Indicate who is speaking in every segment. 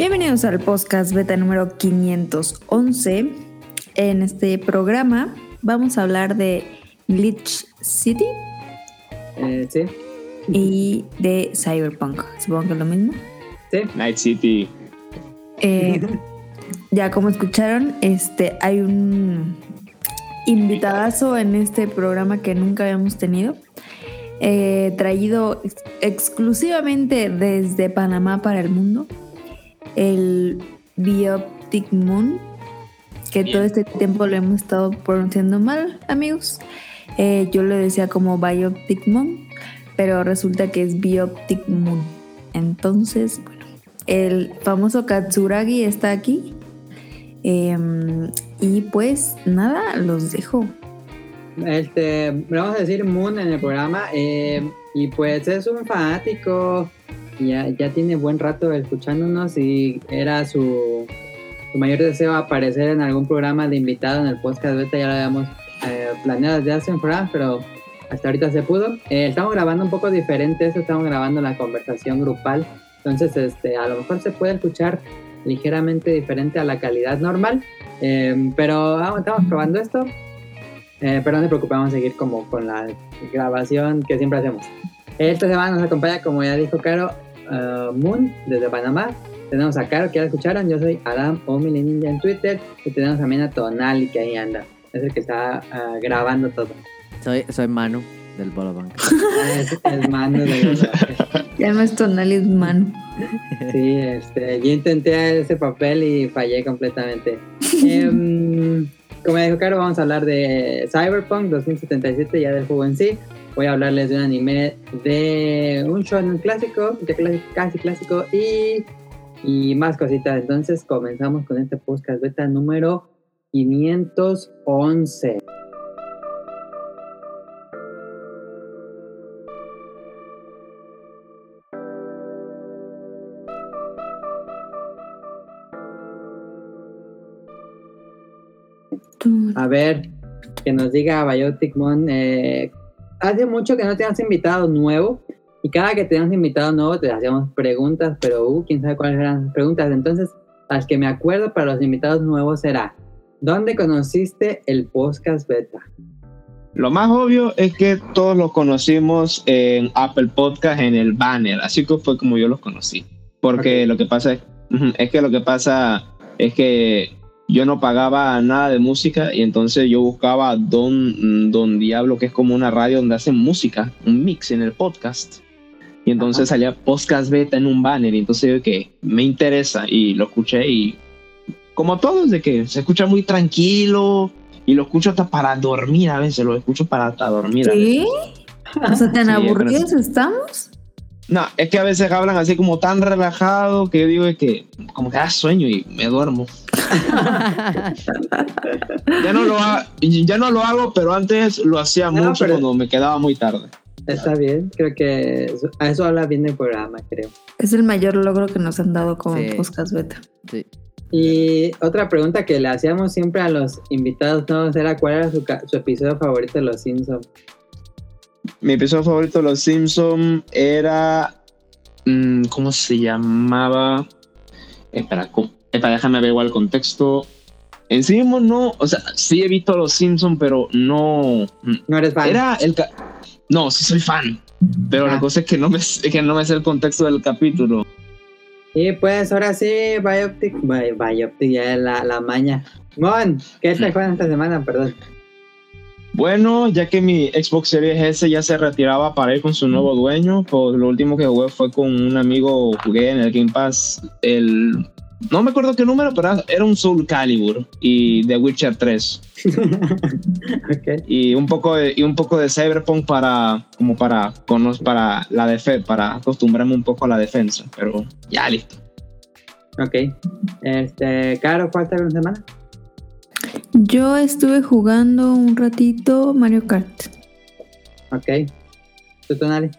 Speaker 1: Bienvenidos al podcast beta número 511. En este programa vamos a hablar de Glitch City
Speaker 2: Eh, sí,
Speaker 1: y de Cyberpunk. Supongo que es lo mismo.
Speaker 2: sí.
Speaker 3: Night City.
Speaker 1: Eh, ya como escucharon, este hay un invitadazo en este programa que nunca habíamos tenido. eh, traído ex- exclusivamente desde Panamá para el mundo. El Bioptic Moon. Que todo este tiempo lo hemos estado pronunciando mal, amigos. Eh, yo le decía como Bioptic Moon, pero resulta que es Bioptic Moon. Entonces, bueno, el famoso Katsuragi está aquí. Em, y pues nada, los dejo.
Speaker 2: Este, vamos a decir Moon en el programa. eh, y pues es un fanático. Ya, ya tiene buen rato escuchándonos y era su, su mayor deseo aparecer en algún programa de invitado en el podcast beta. Ya lo habíamos eh, planeado desde hace un programa, pero hasta ahorita se pudo. Eh, estamos grabando un poco diferente eso, estamos grabando la conversación grupal. Entonces, este, a lo mejor se puede escuchar ligeramente diferente a la calidad normal. eh, pero estamos probando esto. Eh, pero no se preocupen, vamos a seguir como con la grabación que siempre hacemos. Esta semana nos acompaña, como ya dijo Caro, uh, Moon desde Panamá. Tenemos a Caro, que ya la escucharon. Yo soy Adam o Ninja en Twitter. Y tenemos también a Tonali, que ahí anda. Es el que está ah, grabando todo.
Speaker 4: Soy, soy Manu del Bolo Bank.
Speaker 2: Es el mando de los
Speaker 1: Ya no es tonal, es mano.
Speaker 2: Sí, este, yo intenté ese papel y fallé completamente. Em, como dijo Caro, vamos a hablar de Cyberpunk 2077, ya del juego en sí. Voy a hablarles de un anime de un shonen clásico, clásico, casi clásico, y, y más cositas. Entonces comenzamos con este podcast beta número 511. A ver, que nos diga Biotic Mon. eh, hace mucho que no te has invitado nuevo. Y cada que tenemos invitado nuevo te hacíamos preguntas, pero uh, quién sabe cuáles eran las preguntas. Entonces, las que me acuerdo para los invitados nuevos será: ¿Dónde conociste el podcast beta?
Speaker 3: Lo más obvio es que todos los conocimos en Apple Podcast en el banner, así que fue como yo los conocí. Porque lo que pasa es que lo que pasa es que yo no pagaba nada de música y entonces yo buscaba Don, Don Diablo, que es como una radio donde hacen música, un mix en el podcast. Y entonces
Speaker 2: Ajá.
Speaker 3: salía podcast beta en un banner y entonces yo que me interesa y lo escuché y como todos de que se escucha muy tranquilo y lo escucho hasta para dormir a veces, lo escucho para hasta dormir. a veces.
Speaker 1: ¿Sí? O sea, tan
Speaker 3: Sí,
Speaker 1: aburridos estamos.
Speaker 3: No, es que a veces hablan así como tan relajado que yo digo es que como que da sueño y me duermo. Ya no lo, ha- ya no lo hago, pero antes lo hacía
Speaker 2: No,
Speaker 3: mucho
Speaker 2: pero-
Speaker 3: cuando me quedaba muy tarde.
Speaker 2: Está bien, creo que eso- a eso habla bien del programa, creo.
Speaker 1: Es el mayor logro que nos han dado como
Speaker 4: Sí.
Speaker 1: podcast beta.
Speaker 4: Sí.
Speaker 2: Y otra pregunta que le hacíamos siempre a los invitados nuevos era cuál era su, ca- su episodio favorito de Los Simpsons.
Speaker 3: Mi episodio favorito de Los Simpson era. mm, ¿Cómo se llamaba? Espera, co- espera, déjame ver igual el contexto. En sí mismo no, o sea, sí he visto Los Simpson, pero no. mm,
Speaker 2: No eres fan.
Speaker 3: Era el. No, sí soy fan. Pero
Speaker 2: Ah.
Speaker 3: la cosa es que no me, es que no me sé el contexto del capítulo.
Speaker 2: Y pues ahora sí, Bioptic, Bi- Bioptic, ya es la, la maña. Mon, ¿qué te juegan esta semana? Perdón.
Speaker 3: Bueno, ya que mi Xbox Series S ya se retiraba para ir con su nuevo dueño, pues lo último que jugué fue con un amigo, jugué en el Game Pass el... No me acuerdo qué número, pero era un Soul Calibur y The Witcher 3
Speaker 2: ok.
Speaker 3: y un poco de, y un poco de Cyberpunk para como para para la para acostumbrarme un poco a la defensa, pero ya listo.
Speaker 2: Ok. Este, Caro, ¿cuál te una semana?
Speaker 1: Yo estuve jugando un ratito Mario Kart.
Speaker 2: Ok. ¿Tú, Tonali?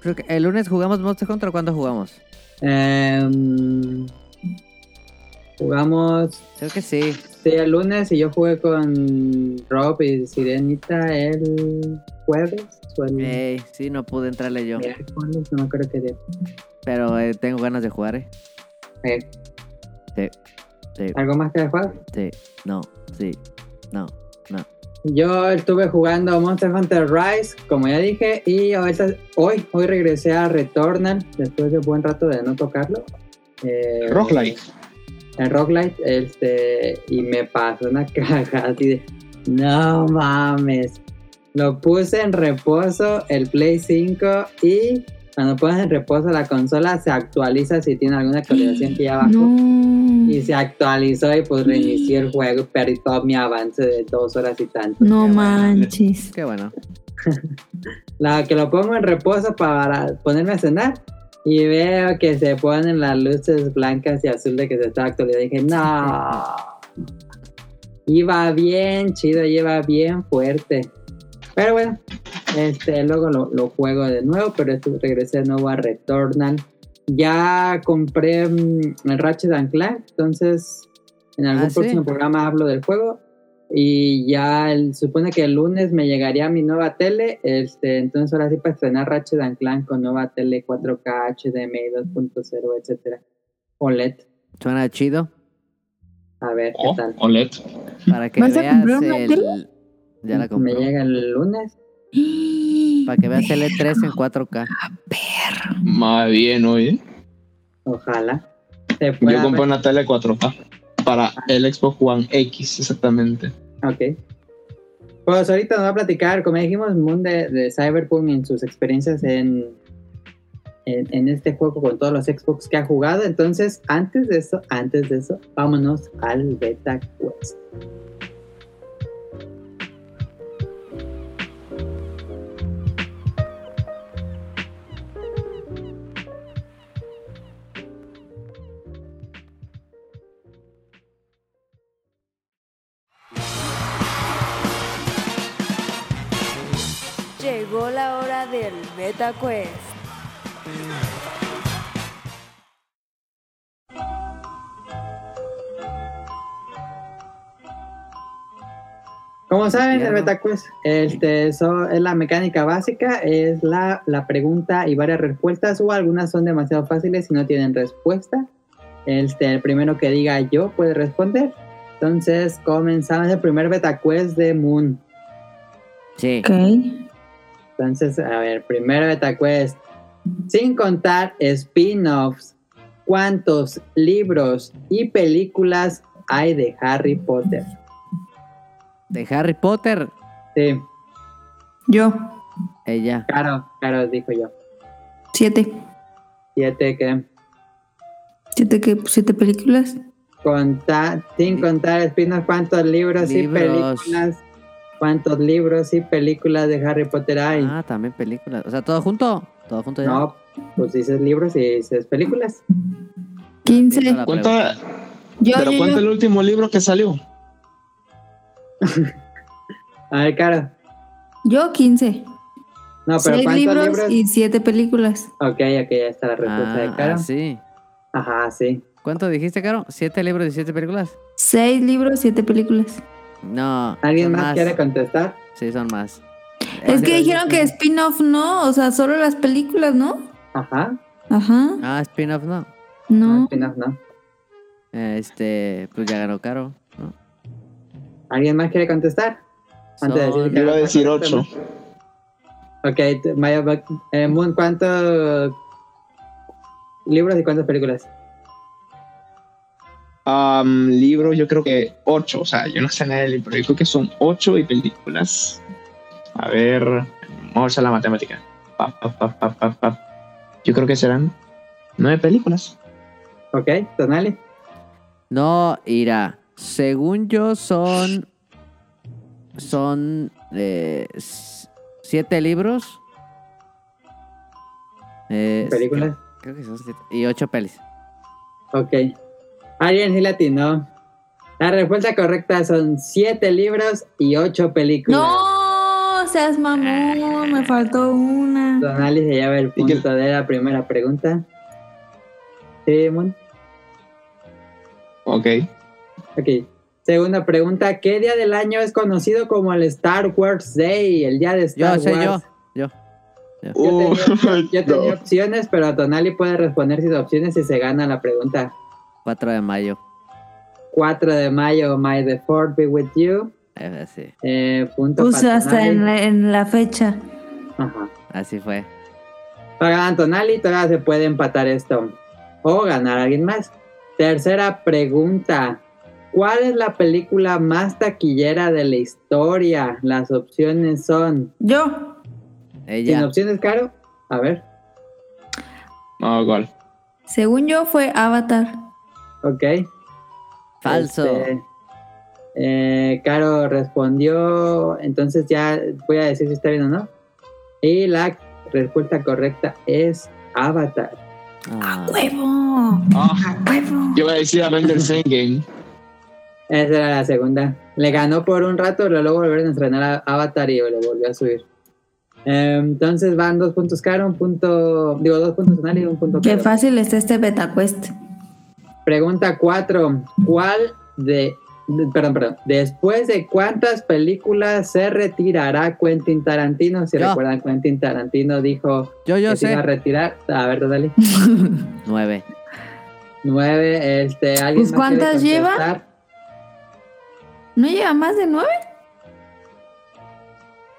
Speaker 4: Creo que el lunes jugamos Monster Hunter o cuándo jugamos.
Speaker 2: Em, jugamos
Speaker 4: Creo que sí.
Speaker 2: sí, el lunes y yo jugué con Rob y Sirenita el jueves el
Speaker 4: sí, no pude entrarle yo.
Speaker 2: miércoles, no acuerdo qué día.
Speaker 4: Pero eh, tengo ganas de jugar, eh.
Speaker 2: Eh,
Speaker 4: Sí, sí,
Speaker 2: ¿Algo más que jugar?
Speaker 4: sí, no, sí, no, no.
Speaker 2: Yo estuve jugando Monster Hunter Rise, como ya dije, y ahorita- hoy, hoy regresé a Returnal después de un buen rato de no tocarlo. Eh,
Speaker 3: Roguelike.
Speaker 2: El Roguelite, este, y me pasó una caja así de, no mames. Lo puse en reposo el Play 5 y cuando pones en reposo la consola se actualiza si tiene alguna actualización que ya bajó.
Speaker 1: No.
Speaker 2: Y se actualizó y pues reinicié el juego y perdí todo mi avance de dos horas y tanto.
Speaker 1: No
Speaker 4: Qué bueno.
Speaker 1: manches.
Speaker 4: Qué bueno.
Speaker 2: La que lo pongo en reposo para ponerme a cenar y veo que se ponen las luces blancas y azul de que se está actualizando. Dije, no. Iba bien chido, iba bien fuerte. Pero bueno, este, luego lo, lo juego de nuevo, pero esto regresé de nuevo a Returnal. Ya compré mm, el Ratchet and Clank, entonces en algún
Speaker 4: Ah, ¿sí?
Speaker 2: próximo programa hablo del juego. Y ya el- supone que el lunes me llegaría mi nueva tele. Este, entonces ahora sí para estrenar Ratchet and Clank con nueva tele 4K, HDMI 2.0, etcétera. OLED.
Speaker 4: Suena chido.
Speaker 2: A ver
Speaker 3: Oh,
Speaker 2: qué tal.
Speaker 3: OLED.
Speaker 4: Para que
Speaker 1: ¿Vas a
Speaker 4: veas
Speaker 1: comprar una
Speaker 4: el. Ya la
Speaker 2: Me
Speaker 4: compré.
Speaker 2: llega el lunes.
Speaker 4: Para que veas el E3 en 4K.
Speaker 3: Más bien, oye.
Speaker 2: Ojalá.
Speaker 3: Yo compré
Speaker 2: ver.
Speaker 3: una tele 4K para el Xbox One X, exactamente.
Speaker 2: Ok. Pues ahorita nos va a platicar, como dijimos, Moon de, de Cyberpunk en sus experiencias en, en, en este juego con todos los Xbox que ha jugado. Entonces, antes de eso, antes de eso, vámonos al Beta Quest.
Speaker 1: Del Beta Quest.
Speaker 2: Como saben, el
Speaker 4: Cierto.
Speaker 2: Beta Quest este, eso es la mecánica básica, es la, la pregunta y varias respuestas, o algunas son demasiado fáciles y no tienen respuesta. Este, el primero que diga yo puede responder. Entonces, comenzamos el primer Beta Quest de Moon.
Speaker 4: Sí.
Speaker 1: Ok.
Speaker 2: Entonces, a ver, primero Beta Quest. Sin contar spin-offs, ¿cuántos libros y películas hay de Harry Potter?
Speaker 4: De Harry Potter.
Speaker 2: Sí,
Speaker 1: Yo.
Speaker 4: Ella.
Speaker 2: claro, claro, dijo yo.
Speaker 1: Siete.
Speaker 2: Siete que
Speaker 1: ¿Siete qué? ¿Siete películas?
Speaker 2: sin contar spin-offs, ¿cuántos libros, y
Speaker 4: Libros.
Speaker 2: películas? ¿Cuántos libros y películas de Harry Potter hay?
Speaker 4: Ah, también películas. O sea, todo junto. Todo junto ya.
Speaker 2: no, pues dices libros y dices películas.
Speaker 1: Quince.
Speaker 4: Entiendo la
Speaker 3: ¿Cuánta,
Speaker 1: Yo,
Speaker 3: pero
Speaker 1: yo,
Speaker 3: cuánto
Speaker 1: yo.
Speaker 3: el último libro que salió?
Speaker 2: A ver, Caro.
Speaker 1: Yo, quince.
Speaker 2: No, pero
Speaker 1: Seis
Speaker 2: ¿cuántos
Speaker 1: libros,
Speaker 2: libros?
Speaker 1: y siete películas.
Speaker 2: Ok, ok, ya está la respuesta de
Speaker 4: Ah,
Speaker 2: Caro.
Speaker 4: ah, sí.
Speaker 2: Ajá, sí.
Speaker 4: ¿Cuánto dijiste, Caro? ¿Siete libros y siete películas?
Speaker 1: Seis libros, siete películas.
Speaker 4: No.
Speaker 2: ¿Alguien más, quiere contestar?
Speaker 4: Sí, son más.
Speaker 1: Es que dijeron que spin-off no, o sea, solo las películas, ¿no?
Speaker 2: Ajá.
Speaker 1: Ajá.
Speaker 4: Ah, spin-off no.
Speaker 2: No,
Speaker 1: No.
Speaker 2: spin-off no.
Speaker 4: Este, pues ya ganó Caro. ¿no?
Speaker 2: ¿Alguien más quiere contestar? Antes de decir que-
Speaker 3: iba a decir 8.
Speaker 2: Ok, Maya, eh, Moon, ¿cuántos libros y cuántas películas?
Speaker 3: Libros, yo creo que 8. O sea, yo no sé nada del libro. Yo creo que son 8 y películas. A ver, vamos a hacer la matemática. Pa, pa, pa, pa, pa, pa. Yo creo que serán 9 películas.
Speaker 2: Ok, Tonali.
Speaker 4: No, irá. Según yo son. Son. eh, siete libros. Eh,
Speaker 2: Películas.
Speaker 4: Creo que son siete. Y ocho pelis.
Speaker 2: Ok. Alguien sí latinó. La respuesta correcta son siete libros y ocho películas.
Speaker 1: No, seas mamón, me faltó una.
Speaker 2: Tonali se lleva el
Speaker 3: ¿Y qué-
Speaker 2: punto de la primera pregunta. Sí, Moon.
Speaker 3: Ok.
Speaker 2: Ok. Segunda pregunta. ¿Qué día del año es conocido como el Star Wars Day? El día de Star
Speaker 4: Yo sé, yo.
Speaker 2: Wars.
Speaker 4: Yo.
Speaker 2: Yo tenía, yo tenía
Speaker 3: Uh,
Speaker 2: opciones, pero Tonali puede responder sin opciones si se gana la pregunta.
Speaker 4: 4 de mayo.
Speaker 2: 4 de mayo, My the Fourth Be With You.
Speaker 4: Eh, sí,
Speaker 2: Eh, punto
Speaker 1: Puse
Speaker 2: para
Speaker 1: hasta en la, en la fecha.
Speaker 2: Ajá.
Speaker 4: así fue.
Speaker 2: Para Antonali todavía se puede empatar esto. O ganar a alguien más. Tercera pregunta. ¿Cuál es la película más taquillera de la historia? Las opciones son...
Speaker 1: Yo.
Speaker 2: ¿Sin
Speaker 4: Ella.
Speaker 2: opciones, Caro? A ver.
Speaker 3: No, ¿cuál?
Speaker 1: Según yo fue Avatar.
Speaker 2: Ok.
Speaker 4: Falso.
Speaker 2: Este, eh, Caro respondió, entonces ya voy a decir si está bien o no. Y la respuesta correcta es Avatar.
Speaker 4: Ah,
Speaker 1: ¡Huevo!
Speaker 3: Ah,
Speaker 1: ¡A huevo!
Speaker 3: yo iba a decir Avengers Endgame.
Speaker 2: Esa era la segunda. Le ganó por un rato, pero luego volvieron a estrenar a Avatar y le volvió a subir. Eh, entonces van dos puntos Caro, un punto, digo dos puntos y un punto
Speaker 1: Qué
Speaker 2: Caro.
Speaker 1: fácil está este beta quest.
Speaker 2: Pregunta 4. ¿Cuál de, de- Perdón, perdón. ¿Después de cuántas películas se retirará Quentin Tarantino? Si
Speaker 4: Yo.
Speaker 2: recuerdan, Quentin Tarantino dijo
Speaker 4: yo, yo
Speaker 2: que se iba a retirar. A ver, dale.
Speaker 4: 9.
Speaker 2: Nueve. Este, ¿alguien
Speaker 1: Pues,
Speaker 2: más quiere
Speaker 1: ¿cuántas lleva?
Speaker 2: contestar?
Speaker 1: ¿No lleva más de nueve?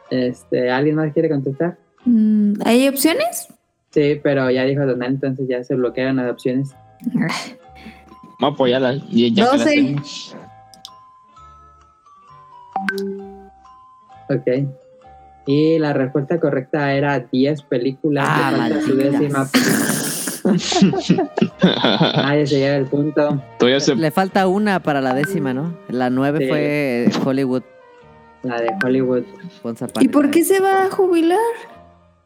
Speaker 2: Este, ¿Alguien más quiere contestar?
Speaker 1: Mm, ¿Hay opciones?
Speaker 2: Sí, pero ya dijo Donald, entonces ya se bloquearon las opciones.
Speaker 3: Vamos a apoyarla. Y ya
Speaker 1: Doce.
Speaker 3: tengo.
Speaker 2: Ok. Y la respuesta correcta era 10 películas.
Speaker 4: Ah,
Speaker 2: falta su décima. Nadie se lleva el punto.
Speaker 3: Todavía se...
Speaker 4: Le falta una para la décima, ¿no? La 9
Speaker 2: Sí.
Speaker 4: fue Hollywood.
Speaker 2: La de Hollywood.
Speaker 1: ¿Y por qué se va a jubilar?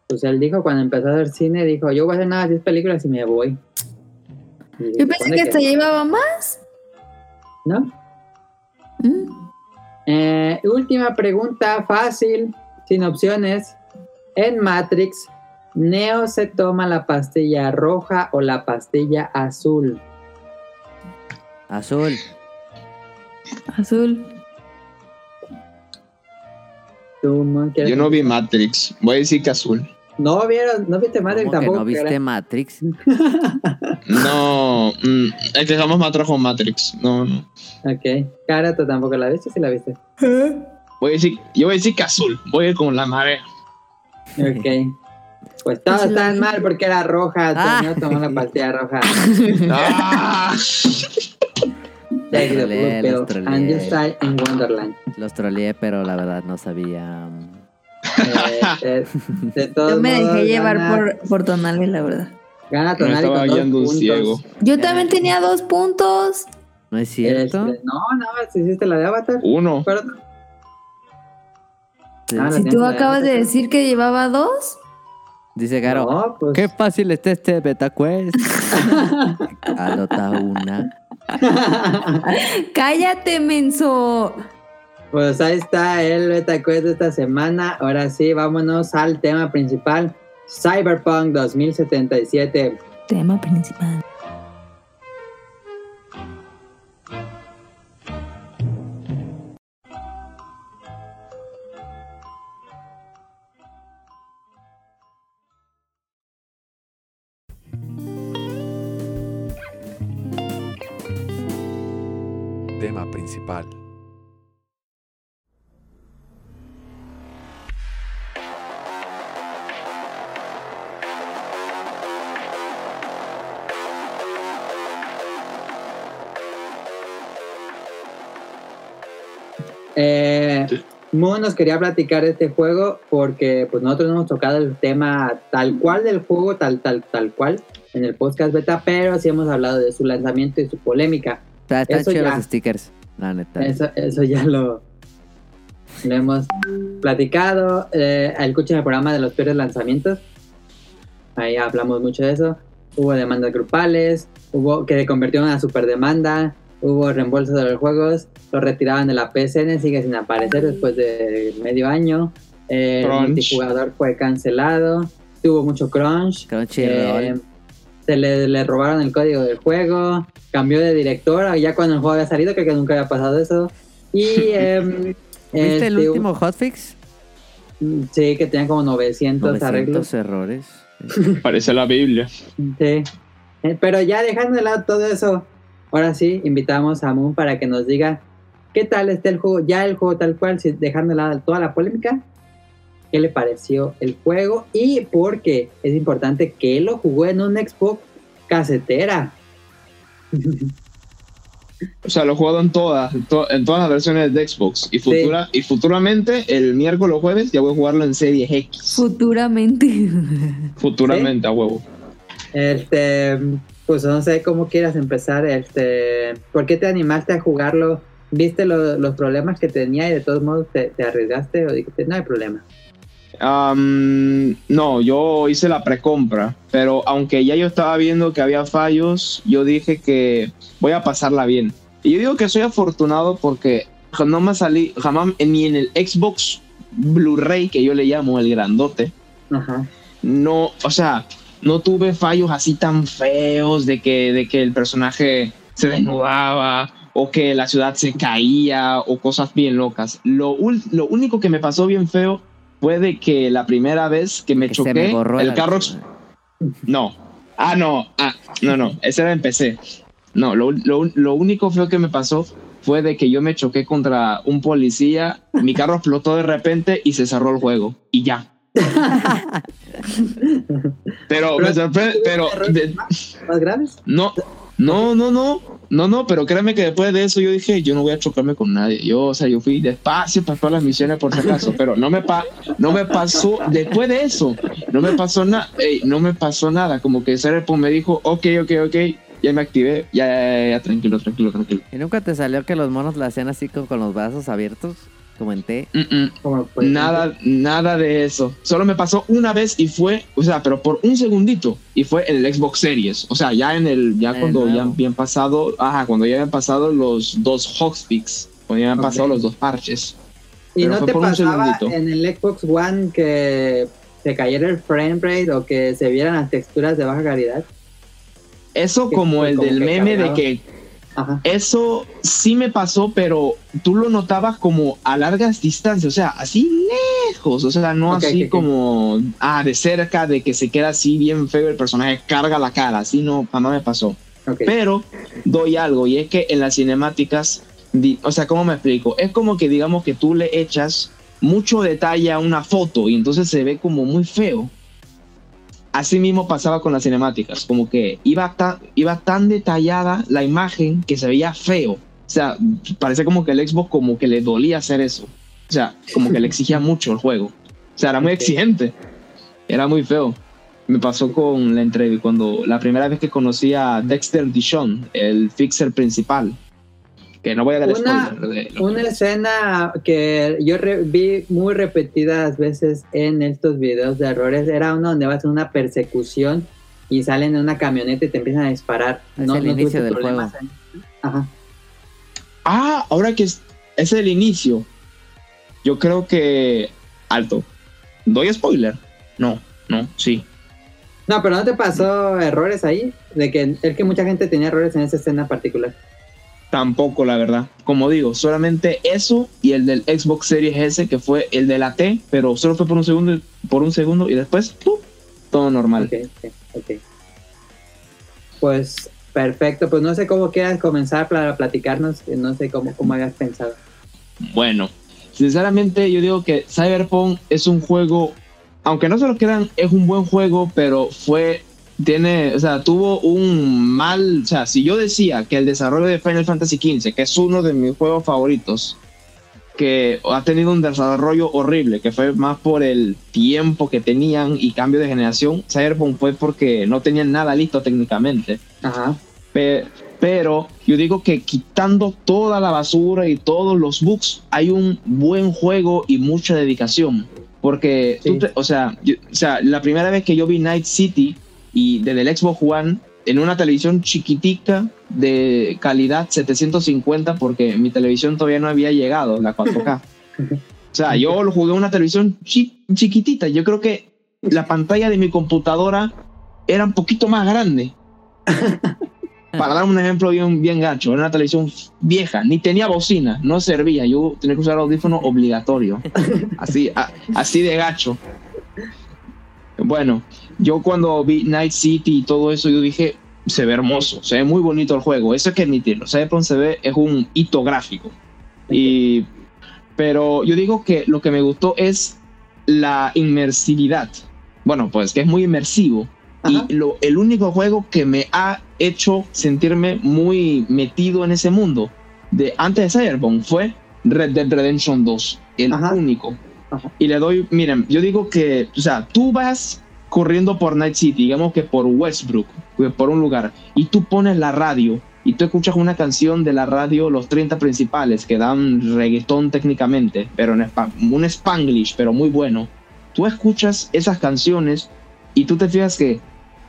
Speaker 2: Pues él dijo cuando empezó a hacer cine, dijo, yo voy a hacer nada 10 películas y me voy.
Speaker 1: Yo pensé que hasta llevaba más.
Speaker 2: ¿No?
Speaker 1: Mm.
Speaker 2: Eh, última pregunta, fácil, sin opciones. En Matrix, Neo se toma la pastilla roja o la pastilla azul.
Speaker 4: Azul.
Speaker 1: Azul.
Speaker 2: ¿Tú, Mon, quieres
Speaker 3: Yo no vi Matrix. Voy a decir que azul.
Speaker 2: No vieron, no viste Matrix
Speaker 4: ¿Cómo que
Speaker 2: tampoco.
Speaker 4: no viste? Matrix?
Speaker 3: No, mm, es que jamás me atrajo Matrix. No, no.
Speaker 2: Ok. Cara, tú tampoco la viste, sí la viste.
Speaker 3: Voy a decir, yo voy a decir que azul. Voy a ir con la marea.
Speaker 2: Ok. Pues están
Speaker 1: vi.
Speaker 2: mal porque era roja.
Speaker 4: Ah.
Speaker 2: Neo tomó la pastilla roja.
Speaker 3: Ah.
Speaker 4: Los troleé. Los troleé, pero la verdad no sabía.
Speaker 2: Eh, de, de todos
Speaker 1: Yo me
Speaker 2: modos,
Speaker 1: dejé llevar
Speaker 2: gana-
Speaker 1: por, por Tonali, la verdad.
Speaker 2: Gana Tonali con dos puntos.
Speaker 3: ciego.
Speaker 1: Yo también tenía dos puntos.
Speaker 4: ¿No es cierto?
Speaker 2: Este, no, nada más hiciste la de Avatar.
Speaker 3: Uno.
Speaker 2: Pero-
Speaker 4: Sí.
Speaker 2: Ah,
Speaker 1: Si tú
Speaker 2: de
Speaker 1: acabas de decir que llevaba dos.
Speaker 4: Dice Garo.
Speaker 2: No, pues.
Speaker 4: Qué fácil está este beta quest. Anota una.
Speaker 1: Cállate, menso.
Speaker 2: Pues ahí está el beta quest de esta semana. Ahora sí, vámonos al tema principal. Cyberpunk 2077.
Speaker 1: Tema principal.
Speaker 5: Tema principal.
Speaker 2: Eh,
Speaker 3: Sí.
Speaker 2: Moon nos quería platicar de este juego porque pues nosotros no hemos tocado el tema tal cual del juego, tal, tal, tal cual, en el podcast beta, pero sí hemos hablado de su lanzamiento y su polémica.
Speaker 4: Está- Están
Speaker 2: Eso
Speaker 4: chidos
Speaker 2: ya.
Speaker 4: los stickers. La neta.
Speaker 2: Eso, eso ya lo, lo hemos platicado. Eh, escuchen el programa de los peores lanzamientos. Ahí hablamos mucho de eso. Hubo demandas grupales, hubo que se convirtió en una super demanda, hubo reembolso de los juegos, lo retiraban de la PSN, sigue sin aparecer después de medio año. Eh, el
Speaker 3: Crunch.
Speaker 2: multijugador fue cancelado, tuvo mucho crunch. Eh, se le, le robaron el código del juego, cambió de director, ya cuando el juego había salido, creo que nunca había pasado eso. Y em,
Speaker 4: ¿Viste el
Speaker 2: este,
Speaker 4: último hotfix?
Speaker 2: Sí, que tenía como 900,
Speaker 4: 900
Speaker 2: arreglos.
Speaker 4: errores.
Speaker 3: Parece la Biblia.
Speaker 2: Sí. Eh, Pero ya dejando de lado todo eso, ahora sí, invitamos a Moon para que nos diga qué tal está el juego, ya el juego tal cual, dejando de lado toda la polémica, qué le pareció el juego y porque es importante que lo jugó en un Xbox casetera.
Speaker 3: O sea, lo he jugado en todas, en, to- en todas las versiones de Xbox. Y, futura, y futuramente, el miércoles o jueves, ya voy a jugarlo en Series X.
Speaker 1: Futuramente.
Speaker 3: Futuramente, a huevo.
Speaker 2: Este, pues no sé cómo quieras empezar, este, ¿por qué te animaste a jugarlo? ¿Viste lo- los problemas que tenía y de todos modos te, te arriesgaste o dijiste, no hay problema?
Speaker 3: No, yo hice la precompra, pero aunque ya yo estaba viendo que había fallos, yo dije que voy a pasarla bien. Y yo digo que soy afortunado porque no me salí jamás ni en el Xbox Blu-ray que yo le llamo el grandote,
Speaker 2: Ajá.
Speaker 3: no, o sea, no tuve fallos así tan feos de que, de que el personaje se desnudaba o que la ciudad se caía o cosas bien locas. Lo, lo único que me pasó bien feo fue de que la primera vez que me
Speaker 4: Que
Speaker 3: choqué,
Speaker 4: me
Speaker 3: el carro... No. Ah, no. Ah, no, no. Ese era en PC. No, lo, lo- lo único feo que me pasó fue de que yo me choqué contra un policía, mi carro explotó de repente y se cerró el juego. Y ya. Pero me sorprende, pero de-
Speaker 2: ¿Más graves?
Speaker 3: no, no, no, no, no, no, pero créeme que después de eso yo dije, yo no voy a chocarme con nadie. Yo, o sea, yo fui despacio para todas las misiones por si acaso, pero no me pa no me pasó, después de eso, no me pasó nada, no me pasó nada, como que Cyberpunk me dijo, ok, ok, ok, ya me activé, ya, ya, ya, ya, tranquilo, tranquilo, tranquilo.
Speaker 4: ¿Y nunca te salió que los monos la hacían así con, con los brazos abiertos? Como en.
Speaker 3: Mm, mm. Nada, nada de eso. Solo me pasó una vez y fue, o sea, pero por un segundito. Y fue en el Xbox Series. O sea, ya en el, ya cuando ya habían pasado, ajá, cuando ya habían pasado los dos Hotfix. Cuando ya habían pasado los dos parches.
Speaker 2: ¿Y
Speaker 3: Pero
Speaker 2: no
Speaker 3: fue
Speaker 2: te
Speaker 3: por un
Speaker 2: pasaba
Speaker 3: segundito.
Speaker 2: en el Xbox One que se cayera el frame rate o que se vieran las texturas de baja calidad?
Speaker 3: Eso como el
Speaker 2: como
Speaker 3: del meme de que
Speaker 2: Ajá.
Speaker 3: eso sí me pasó, pero tú lo notabas como a largas distancias, o sea, así lejos, o sea, no así como ah, de cerca, de que se queda así bien feo el personaje, carga la cara, así no, jamás me pasó. Pero doy algo, y es que en las cinemáticas, o sea, ¿cómo me explico? Es como que digamos que tú le echas mucho detalle a una foto y entonces se ve como muy feo. Así mismo pasaba con las cinemáticas, como que iba tan, iba tan detallada la imagen que se veía feo. O sea, parece como que el Xbox como que le dolía hacer eso. O sea, como que le exigía mucho el juego. O sea, era muy exigente. Era muy feo. Me pasó con la entrevista cuando la primera vez que conocí a Dexter Dishon, el fixer principal. Que no voy a dar
Speaker 2: Una-
Speaker 3: spoiler de
Speaker 2: Una
Speaker 3: que-
Speaker 2: escena que yo re- vi muy repetidas veces en estos videos de errores era uno donde vas en una persecución y salen en una camioneta y te empiezan a disparar.
Speaker 4: Es el inicio del
Speaker 2: problemas? Ajá.
Speaker 3: Ah, ahora que es, es el inicio. Yo creo que. Alto. ¿Doy spoiler? No, no, sí.
Speaker 2: No, pero ¿no te pasó errores ahí? De que es que mucha gente tenía errores en esa escena particular.
Speaker 3: Tampoco, la verdad. Como digo, solamente eso y el del Xbox Series S, que fue el de la T, pero solo fue por un segundo, por un segundo y después, ¡pum! todo normal.
Speaker 2: Ok, ok, ok. Pues perfecto, pues no sé cómo quieras comenzar para platicarnos, eh, no sé cómo, cómo hayas pensado.
Speaker 3: Bueno, sinceramente yo digo que Cyberpunk es un juego, aunque no se lo crean, es un buen juego, pero fue, tiene, o sea, tuvo un mal, o sea, si yo decía que el desarrollo de Final Fantasy XV, que es uno de mis juegos favoritos, que ha tenido un desarrollo horrible, que fue más por el tiempo que tenían y cambio de generación, Cyberpunk fue porque no tenían nada listo técnicamente.
Speaker 2: Ajá.
Speaker 3: Pe- Pero yo digo que quitando toda la basura y todos los bugs, hay un buen juego y mucha dedicación. Porque, tú
Speaker 2: Sí.
Speaker 3: te- o, sea, yo- o sea, la primera vez que yo vi Night City y desde el Xbox One en una televisión chiquitica de calidad 750, porque mi televisión todavía no había llegado, la 4K. O sea, yo lo jugué en una televisión chi- chiquitita. Yo creo que la pantalla de mi computadora era un poquito más grande. Para dar un ejemplo bien, bien gacho, era una televisión vieja, ni tenía bocina, no servía. Yo tenía que usar audífono obligatorio. Así, a- así de gacho. Bueno, yo cuando vi Night City y todo eso, yo dije, se ve hermoso, se ve muy bonito el juego. Eso hay que admitirlo. Cyberpunk se ve, es un hito gráfico. Y, pero yo digo que lo que me gustó es la inmersividad. Bueno, pues que es muy inmersivo.
Speaker 2: Ajá.
Speaker 3: Y lo, el único juego que me ha hecho sentirme muy metido en ese mundo de antes de Cyberpunk fue Red Dead Redemption 2. El
Speaker 2: Ajá.
Speaker 3: único.
Speaker 2: Ajá.
Speaker 3: Y le doy, miren, yo digo que, o sea, tú vas corriendo por Night City, digamos que por Westbrook, por un lugar, y tú pones la radio y tú escuchas una canción de la radio, los 30 principales, que dan reggaetón técnicamente, pero en un spanglish, pero muy bueno. Tú escuchas esas canciones y tú te fijas que,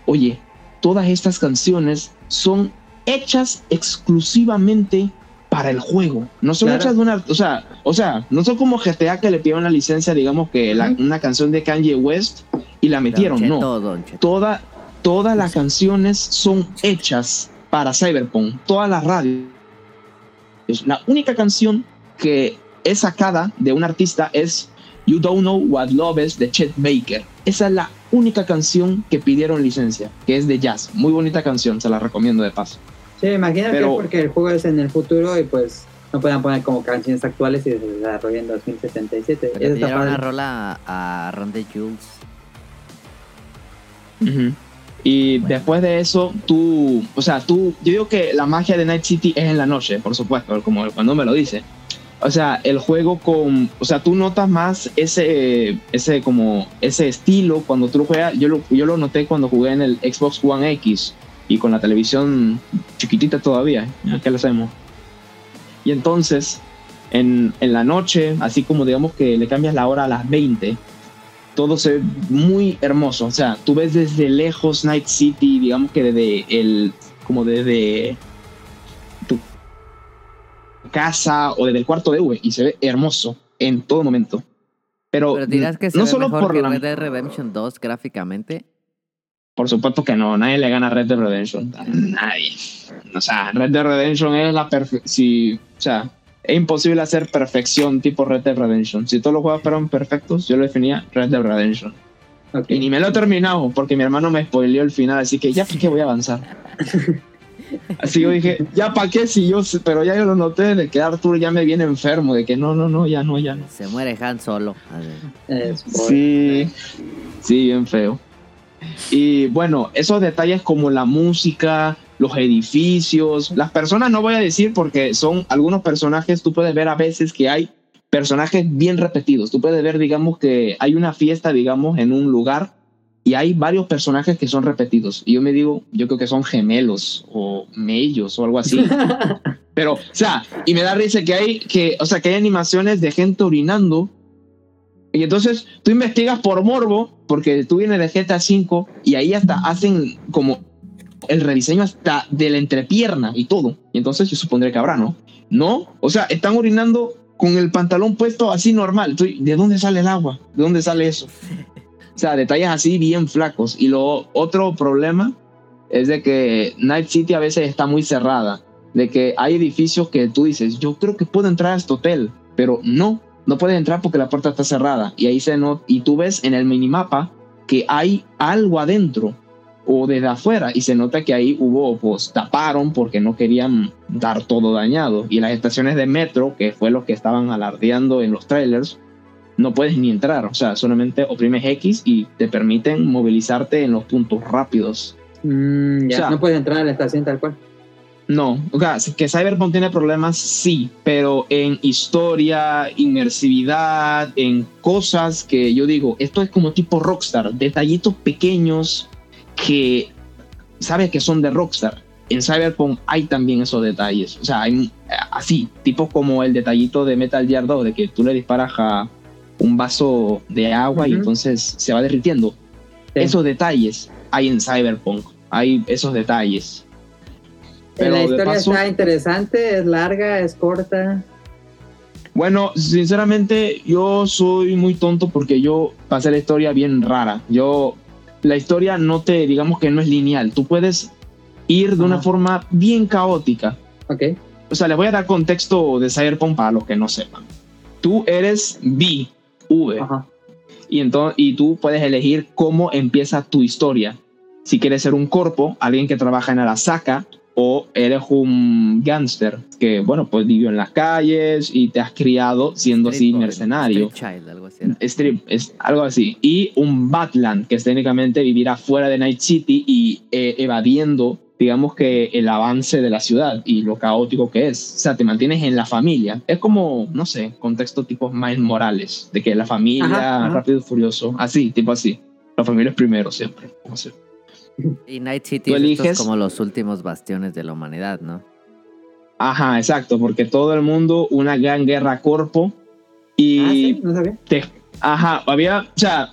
Speaker 3: oye, todas estas canciones son hechas exclusivamente para el juego. No son
Speaker 2: Claro.
Speaker 3: hechas de una, o sea, o sea, no son como GTA que le pidieron la licencia, digamos que la- una canción de Kanye West y la metieron,
Speaker 4: Don
Speaker 3: no
Speaker 4: Cheto, Don Cheto.
Speaker 3: toda, todas las canciones son hechas para Cyberpunk, todas las radios. La única canción que es sacada de un artista es You Don't Know What Love Is de Chet Baker. Esa es la única canción que pidieron licencia, que es de jazz. Muy bonita canción, se la recomiendo de paso.
Speaker 2: Sí, imagino que
Speaker 3: Pero-
Speaker 2: es porque el juego es en el futuro y pues no pueden poner como canciones actuales y se desarrolla en 2077.
Speaker 4: Pero
Speaker 2: Eso está
Speaker 4: una rola a, a Randy Jules.
Speaker 3: Y
Speaker 4: Bueno.
Speaker 3: después de eso, tú, o sea, tú, yo digo que la magia de Night City es en la noche, por supuesto, como cuando me lo dice. O sea, el juego con, o sea, tú notas más ese, ese como, ese estilo cuando tú lo juegas. Yo lo, yo lo noté cuando jugué en el Xbox One X y con la televisión chiquitita todavía, ¿eh? ¿qué le hacemos? Y entonces, en, en la noche, así como digamos que le cambias la hora a las 20, todo se ve muy hermoso. O sea, tú ves desde lejos Night City, digamos que desde el, como desde tu casa o desde el cuarto de V y se ve hermoso en todo momento. Pero,
Speaker 4: Pero dirás que se
Speaker 3: no
Speaker 4: ve
Speaker 3: solo
Speaker 4: mejor
Speaker 3: por
Speaker 4: que
Speaker 3: la,
Speaker 4: Red Dead Redemption 2 gráficamente.
Speaker 3: Por supuesto que no, nadie le gana a Red Dead Redemption. Nadie. O sea, Red Dead Redemption es la perfección. o sea, es imposible hacer perfección tipo Red Dead Redemption. Si todos los juegos fueron perfectos, yo lo definía Red Dead Redemption. Y ni me lo he terminado porque mi hermano me spoileó el final, así que ya para qué voy a avanzar. Así yo dije, ya para qué si yo, sé- pero ya yo lo noté de que Arthur ya me viene enfermo, de que no, no, no, ya no, ya no.
Speaker 4: Se muere Han Solo. A ver.
Speaker 2: Eh, spoiler.
Speaker 3: Sí, sí, bien feo. Y bueno, esos detalles como la música, los edificios, las personas no voy a decir porque son algunos personajes, tú puedes ver a veces que hay personajes bien repetidos. Tú puedes ver, digamos, que hay una fiesta, digamos, en un lugar y hay varios personajes que son repetidos. Y yo me digo, yo creo que son gemelos o mellos o algo así. Pero, o sea, y me da risa que hay, que, o sea, que hay animaciones de gente orinando. Y entonces tú investigas por morbo, porque tú vienes de GTA V y ahí hasta hacen como el rediseño hasta de la entrepierna y todo. Y entonces yo supondré que habrá, ¿no? No, o sea, están orinando con el pantalón puesto así normal. ¿De dónde sale el agua? ¿De dónde sale eso? O sea, detalles así bien flacos. Y lo otro problema es de que Night City a veces está muy cerrada. De que hay edificios que tú dices, yo creo que puedo entrar a este hotel, pero no, no puedes entrar porque la puerta está cerrada. Y ahí se no y tú ves en el minimapa que hay algo adentro o desde afuera y se nota que ahí hubo, pues taparon porque no querían dar todo dañado. Y las estaciones de metro, que fue lo que estaban alardeando en los trailers, no puedes ni entrar. O sea, solamente oprimes X y te permiten movilizarte en los puntos rápidos.
Speaker 2: Mm, ya,
Speaker 3: O sea-
Speaker 2: no puedes entrar a la estación tal cual.
Speaker 3: No, o sea, que Cyberpunk tiene problemas, sí, pero en historia, inmersividad, en cosas que yo digo, esto es como tipo Rockstar, detallitos pequeños que sabes que son de Rockstar. En Cyberpunk hay también esos detalles, o sea, hay, así, tipo como el detallito de Metal Gear 2, de que tú le disparas a un vaso de agua y entonces se va derritiendo.
Speaker 2: Sí.
Speaker 3: Esos detalles hay en Cyberpunk, hay esos detalles.
Speaker 2: Eh, la historia
Speaker 3: paso-
Speaker 2: está interesante, es larga, es corta.
Speaker 3: Bueno, sinceramente, yo soy muy tonto porque yo pasé la historia bien rara. Yo, la historia no te, digamos que no es lineal. Tú puedes ir de una
Speaker 2: Ajá.
Speaker 3: forma bien caótica.
Speaker 2: Ok.
Speaker 3: O sea, les voy a dar contexto de Cyberpunk para los que no sepan. Tú eres V, V,
Speaker 2: Ajá.
Speaker 3: y, entonces, y tú puedes elegir cómo empieza tu historia. si quieres ser un corpo, alguien que trabaja en Arasaka, o eres un gángster que, bueno, pues vivió en las calles y te has criado siendo así
Speaker 4: Street boy,
Speaker 3: mercenario.
Speaker 4: Street Child, algo así.
Speaker 3: Strip, es algo así. Y un Batland, que es técnicamente vivir afuera de Night City y eh, evadiendo, digamos que el avance de la ciudad y lo caótico que es. O sea, te mantienes en la familia. Es como, no sé, contexto tipo Miles Morales, de que la familia,
Speaker 2: Ajá, ajá.
Speaker 3: rápido y furioso, así, tipo así. La familia es primero siempre. como sea.
Speaker 4: Y Night City es como los últimos bastiones de la humanidad, ¿no?
Speaker 3: Ajá, exacto, porque todo el mundo, una gran guerra corpo y
Speaker 2: Ah, sí, no sabía.
Speaker 3: te- ajá, había, o sea,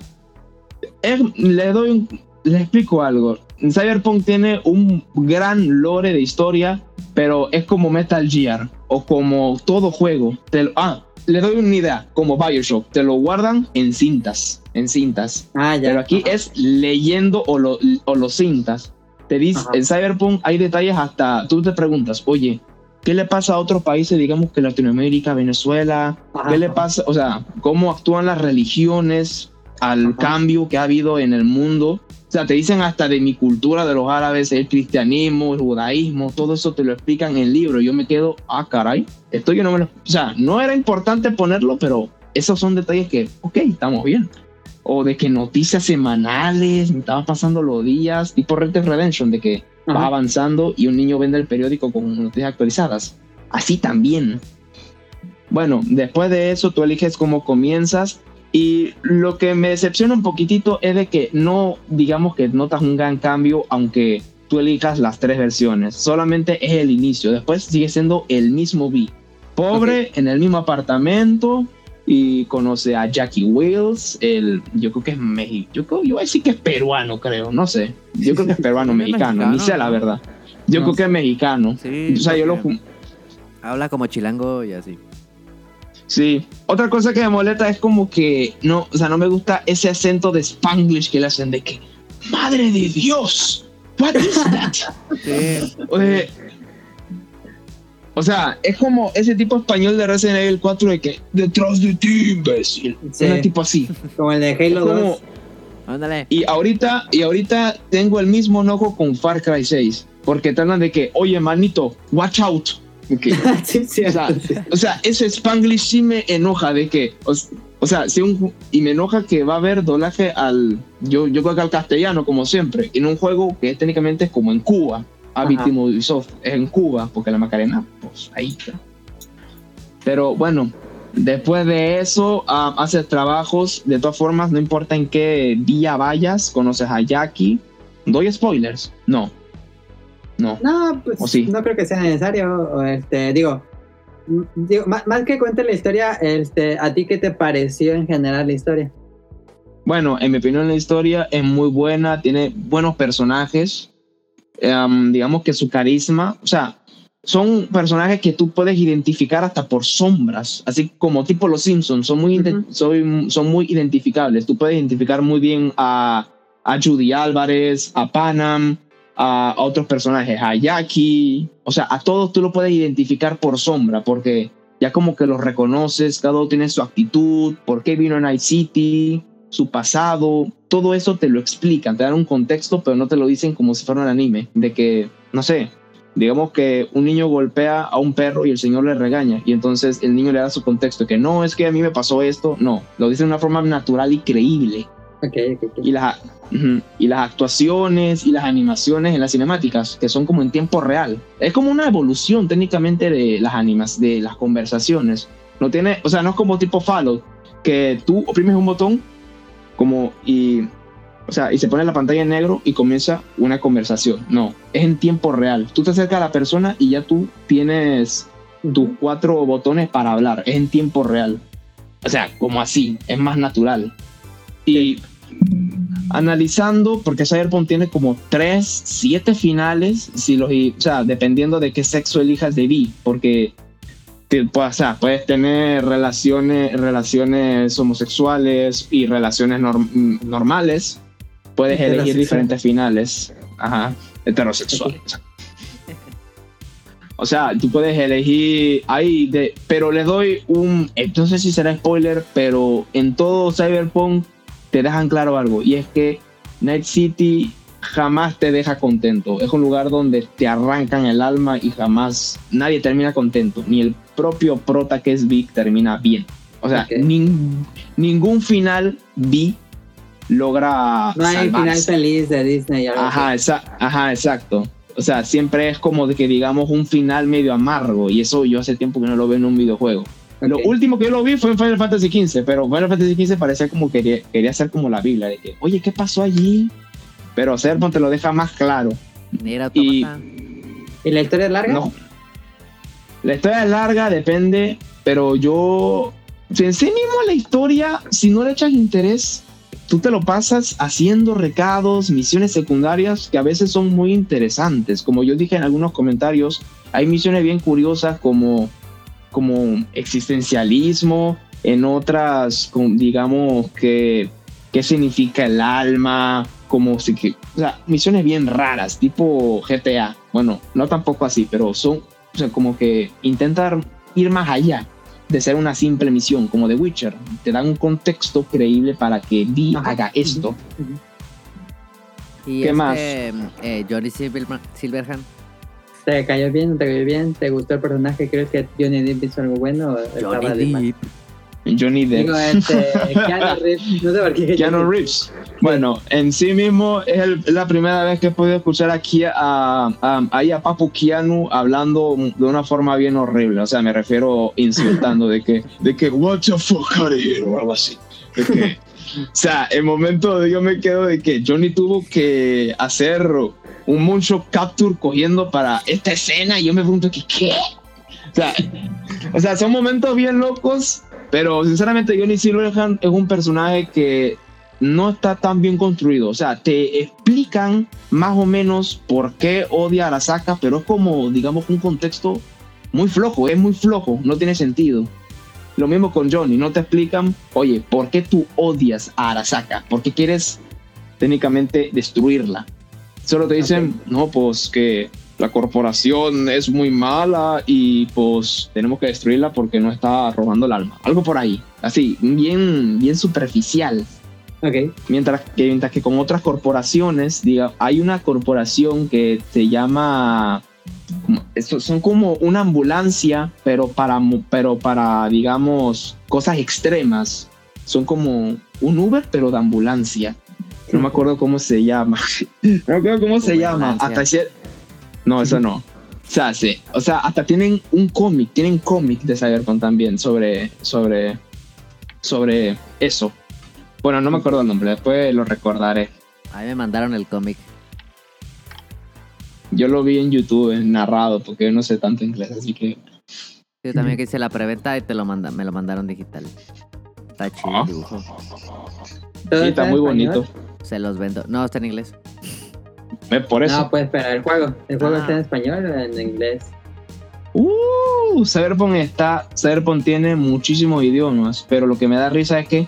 Speaker 3: es- le doy un, le explico algo. Cyberpunk tiene un gran lore de historia, pero es como Metal Gear o como todo juego. Te ah, le doy una idea, como Bioshock, te lo guardan en cintas, en cintas.
Speaker 2: Ah, ya.
Speaker 3: Pero aquí
Speaker 2: Ajá.
Speaker 3: es leyendo o lo, o lo cintas. Te dice,
Speaker 2: Ajá.
Speaker 3: en Cyberpunk hay detalles hasta, tú te preguntas, oye, ¿qué le pasa a otros países, digamos que Latinoamérica, Venezuela?
Speaker 2: Ajá.
Speaker 3: ¿Qué le pasa? O sea, ¿cómo actúan las religiones al
Speaker 2: Ajá.
Speaker 3: cambio que ha habido en el mundo? O sea, te dicen hasta de mi cultura, de los árabes, el cristianismo, el judaísmo, todo eso te lo explican en el libro. Yo me quedo, ah, caray, esto yo no me lo... O sea, no era importante ponerlo, pero esos son detalles que, ok, estamos bien. O de que noticias semanales, me estaban pasando los días, tipo Red Dead Redemption, de que va
Speaker 2: Ajá.
Speaker 3: avanzando y un niño vende el periódico con noticias actualizadas. Así también. Bueno, después de eso tú eliges cómo comienzas y lo que me decepciona un poquitito es de que no, digamos que notas un gran cambio aunque tú elijas las tres versiones. Solamente es el inicio, después sigue siendo el mismo B. Pobre, en el mismo apartamento y conoce a Jackie Wills, el, yo creo que es mexicano, yo, creo- yo voy a decir que es peruano, creo, no sé. Yo creo que es peruano,
Speaker 4: Es
Speaker 3: mexicano, ni
Speaker 4: mexicano,
Speaker 3: sé la verdad. Yo
Speaker 2: No
Speaker 3: creo que es mexicano.
Speaker 4: Sí.
Speaker 3: O sea, yo lo,
Speaker 4: Habla como chilango y así.
Speaker 3: Sí. Otra cosa que me molesta es como que no, o sea, no me gusta ese acento de Spanglish que le hacen de que Madre de Dios. What is that?
Speaker 4: Sí.
Speaker 3: O sea, es como ese tipo español de Resident Evil 4 de que detrás de ti, imbécil.
Speaker 2: Sí.
Speaker 3: Un tipo así.
Speaker 2: Como el de Halo
Speaker 3: como-
Speaker 2: 2.
Speaker 4: Ándale.
Speaker 3: y ahorita, y ahorita tengo el mismo enojo con Far Cry 6. Porque tratan de que, oye, manito, watch out. De que,
Speaker 2: sí, sí,
Speaker 3: O sea,
Speaker 2: sí.
Speaker 3: O sea, ese Spanglish sí me enoja de que, o, o sea, si un, y me enoja que va a haber doblaje al, yo, yo creo que al castellano, como siempre, en un juego que técnicamente es como en Cuba, víctima Ubisoft, es en Cuba, porque la Macarena, pues ahí está. Pero bueno, después de eso, ah, haces trabajos, de todas formas, no importa en qué día vayas, conoces a Jackie. ¿Doy spoilers? No. No.
Speaker 2: No, pues
Speaker 3: ¿O sí?
Speaker 2: no creo que sea necesario. este, digo, digo más, más que cuente la historia, este, ¿a ti qué te pareció en general la historia?
Speaker 3: Bueno, en mi opinión la historia es muy buena, tiene buenos personajes. Em, digamos que su carisma, o sea, son personajes que tú puedes identificar hasta por sombras, así como tipo los Simpsons, son muy, soy- son muy identificables. Tú puedes identificar muy bien a, a Judy Álvarez, a Panam, a, otros personajes, a Jackie, o sea, a todos tú lo puedes identificar por sombra, porque ya como que los reconoces, cada uno tiene su actitud, por qué vino a Night City, su pasado, todo eso te lo explican, te dan un contexto, pero no te lo dicen como si fuera un anime, de que, no sé, digamos que un niño golpea a un perro y el señor le regaña, y entonces el niño le da su contexto, que no, es que a mí me pasó esto, no, lo dice de una forma natural y creíble,
Speaker 2: Ok, ok, ok.
Speaker 3: y las, y las actuaciones y las animaciones en las cinemáticas, que son como en tiempo real. Es como una evolución técnicamente de las animas, de las conversaciones. No tiene, o sea, no es como tipo Fallout, que tú oprimes un botón como y, o sea, y se pone la pantalla en negro y comienza una conversación. No, es en tiempo real. Tú te acercas a la persona y ya tú tienes tus cuatro botones para hablar. Es en tiempo real. O sea, como así, es más natural. Y analizando, porque Cyberpunk tiene como 3, 7 finales, si los, o sea, dependiendo de qué sexo elijas de B, porque o sea, puedes tener relaciones, relaciones homosexuales y relaciones norm- normales, puedes elegir diferentes finales. Ajá, heterosexual. O sea, tú puedes elegir ahí, de, pero le doy un, eh, no sé si será spoiler, pero en todo Cyberpunk te dejan claro algo, y es que Night City jamás te deja contento. Es un lugar donde te arrancan el alma y jamás nadie termina contento. Ni el propio prota que es Vic termina bien. O sea, nin- ningún final Vi logra
Speaker 2: No hay final feliz de Disney.
Speaker 3: Ajá, exa- ajá, exacto. O sea, siempre es como de que digamos un final medio amargo y eso yo hace tiempo que no lo veo en un videojuego. Lo último que yo lo vi fue en Final Fantasy XV, pero Final Fantasy XV parecía como que quería, quería ser como la Biblia, de que, oye, ¿qué pasó allí? Pero Serpon te lo deja más claro.
Speaker 4: Nier
Speaker 3: Y-.
Speaker 2: ¿Y la historia es larga?
Speaker 3: No. La historia es larga, depende, pero yo. si en sí mismo la historia, si no le echas interés, tú te lo pasas haciendo recados, misiones secundarias que a veces son muy interesantes. Como yo dije en algunos comentarios, hay misiones bien curiosas como, como existencialismo, en otras, con- digamos que qué significa el alma, como si que, o sea, misiones bien raras, tipo GTA. Bueno, no tampoco así, pero son, o sea, como que intentar ir más allá de ser una simple misión, como The Witcher. Te dan un contexto creíble para que Vi haga esto.
Speaker 4: Y
Speaker 3: ¿Qué
Speaker 4: este,
Speaker 3: más?
Speaker 4: eh, Johnny Silver- Silverhand.
Speaker 2: ¿Te cayó bien? ¿No te cayó bien? ¿Te gustó el personaje? ¿Crees que Johnny Depp hizo algo bueno? o estaba de
Speaker 4: Johnny
Speaker 2: más?
Speaker 4: Depp.
Speaker 3: Johnny Depp.
Speaker 2: Digo, este, Keanu Reeves. No sé por qué.
Speaker 3: Keanu
Speaker 2: Johnny
Speaker 3: Reeves. Bueno, en sí mismo es, el- la primera vez que he podido escuchar aquí a, a, ahí a Papu Keanu hablando de una forma bien horrible. O sea, me refiero insultando de que, de que, what the fuck of here, o algo así. De que, o sea, el momento de yo me quedo de que Johnny tuvo que hacer un moonshot capture cogiendo para esta escena y yo me pregunto que, ¿qué? O sea, o sea, son momentos bien locos, pero sinceramente Johnny Silverhand es un personaje que no está tan bien construido. O sea, te explican más o menos por qué odia a Arasaka, pero es como, digamos, un contexto muy flojo, es muy flojo, no tiene sentido. Lo mismo con Johnny, no te explican, oye, ¿por qué tú odias a Arasaka? ¿Por qué quieres técnicamente destruirla? Solo te dicen, no, pues que la corporación es muy mala y pues tenemos que destruirla porque no está robando el alma. Algo por ahí, así, bien, bien superficial.
Speaker 2: Ok.
Speaker 3: Mientras que, mientras que con otras corporaciones, diga, hay una corporación que se llama, son como una ambulancia, pero para, pero para, digamos, cosas extremas. Son como un Uber, pero de ambulancia. No me acuerdo cómo se llama. No me acuerdo cómo se llama. Hasta No, eso no. O sea, sí. O sea, hasta tienen un cómic, tienen cómic de Cyberpunk también sobre, sobre, sobre eso. Bueno, no me acuerdo el nombre, después lo recordaré.
Speaker 4: A mí me mandaron el cómic.
Speaker 3: Yo lo vi en YouTube narrado porque yo no sé tanto inglés, así que
Speaker 4: Yo también que hice la preventa y te lo manda, me lo mandaron digital. Está chido
Speaker 3: Ah.
Speaker 4: el dibujo.
Speaker 2: ¿Todo
Speaker 3: sí, está muy
Speaker 2: español?
Speaker 3: bonito.
Speaker 4: Se los vendo. No, está en inglés.
Speaker 3: Por eso.
Speaker 2: No, pues espera, el juego. ¿El juego
Speaker 4: Ah.
Speaker 2: está en español o en inglés?
Speaker 3: Uh, Cyberpunk está, Cyberpunk tiene muchísimos idiomas, pero lo que me da risa es que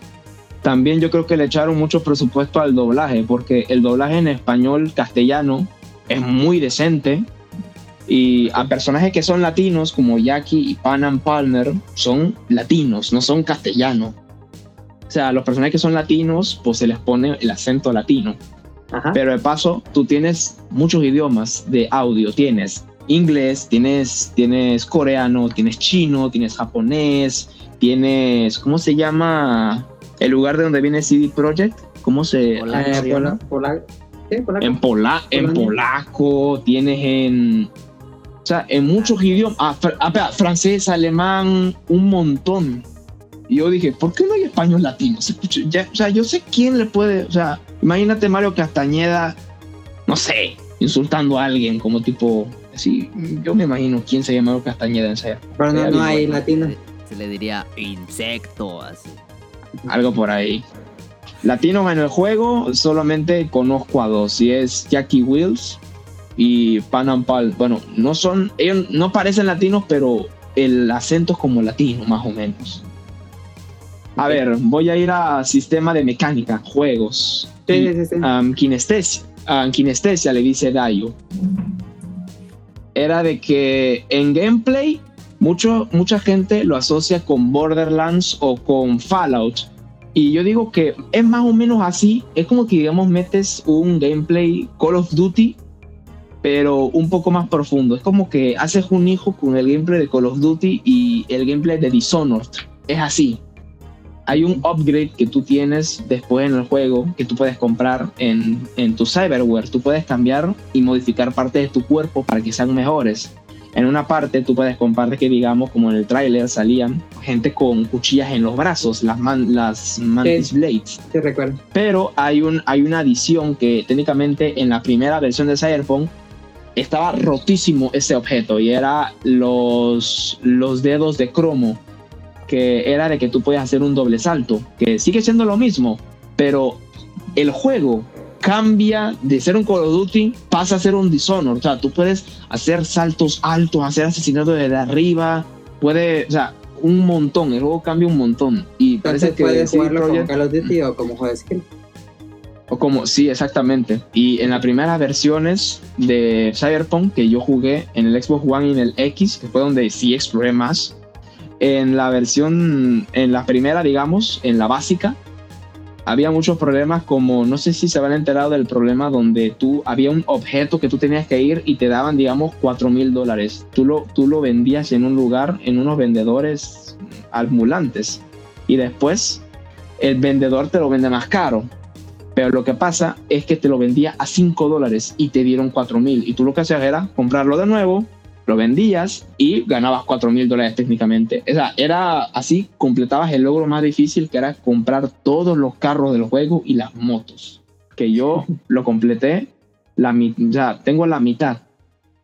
Speaker 3: también yo creo que le echaron mucho presupuesto al doblaje, porque el doblaje en español castellano es muy decente y a personajes que son latinos como Jackie y Panam Palmer son latinos, no son castellanos. O sea, los personajes que son latinos, pues se les pone el acento latino.
Speaker 2: Ajá.
Speaker 3: Pero de paso, tú tienes muchos idiomas de audio. Tienes inglés, tienes, tienes coreano, tienes chino, tienes japonés, tienes, ¿cómo se llama el lugar de donde viene CD Projekt? ¿Cómo se.
Speaker 2: Eh,
Speaker 3: se llama?
Speaker 2: pola- pola- ¿Sí? polaco.
Speaker 3: En, pola, en
Speaker 2: Polonia.
Speaker 3: polaco, tienes en... O sea, en muchos idiomas. Ah, fr- ah, francés, alemán, un montón. Y yo dije, ¿por qué no hay español latino? Se escucha- ya- o sea, yo sé quién le puede... O sea, imagínate Mario Castañeda, no sé, insultando a alguien como tipo... Así, yo me imagino quién se llama Mario Castañeda en época.
Speaker 2: Pero no, no hay latino.
Speaker 4: Se le diría insecto, así.
Speaker 3: Algo por ahí. Latinos en el juego, solamente conozco a dos. Y es Jackie Wills y Panam Pal. Bueno, no son, ellos no parecen latinos, pero el acento es como latino, más o menos. A ver, voy a ir a sistema de mecánica, juegos.
Speaker 2: Sí, sí, sí.
Speaker 3: Um, kinestesia. ah, kinestesia le dice Dayo. Era de que en gameplay mucho, mucha gente lo asocia con Borderlands o con Fallout. Y yo digo que es más o menos así. Es como que, digamos, metes un gameplay Call of Duty, pero un poco más profundo. Es como que haces un hijo con el gameplay de Call of Duty y el gameplay de Dishonored. Es así. Hay un upgrade que tú tienes después en el juego que tú puedes comprar en, en tu cyberware. Tú puedes cambiar y modificar partes de tu cuerpo para que sean mejores. En una parte tú puedes comprar que digamos como en el tráiler salían gente con cuchillas en los brazos, las, man- las Mantis
Speaker 2: Sí.
Speaker 3: Blades.
Speaker 2: Sí, recuerdo.
Speaker 3: Pero hay, un, hay una adición que técnicamente en la primera versión de Cyberpunk estaba rotísimo ese objeto y era los, los dedos de cromo, que era de que tú podías hacer un doble salto, que sigue siendo lo mismo, pero el juego cambia de ser un Call of Duty, pasa a ser un Dishonored. O sea, tú puedes hacer saltos altos, hacer asesinatos desde arriba, puede, o sea, un montón, el juego cambia un montón. Y parece
Speaker 2: Entonces
Speaker 3: que
Speaker 2: puedes jugarlo como
Speaker 3: Projekt-
Speaker 2: Call of Duty o como juego de skill.
Speaker 3: o como, sí, exactamente. Y en las primeras versiones de Cyberpunk que yo jugué en el Xbox One y en el X, que fue donde sí exploré más, en la versión, en la primera, digamos, en la básica, había muchos problemas como, no sé si se habían enterado del problema donde tú, había un objeto que tú tenías que ir y te daban, digamos, 4 mil dólares. Tú lo, tú lo vendías en un lugar, en unos vendedores ambulantes. Y después el vendedor te lo vende más caro. Pero lo que pasa es que te lo vendía a 5 dólares y te dieron 4 mil. Y tú lo que hacías era comprarlo de nuevo, lo vendías y ganabas 4 mil dólares técnicamente. O sea, era así, completabas el logro más difícil que era comprar todos los carros del juego y las motos. Que yo lo completé, la, sea, tengo la mitad.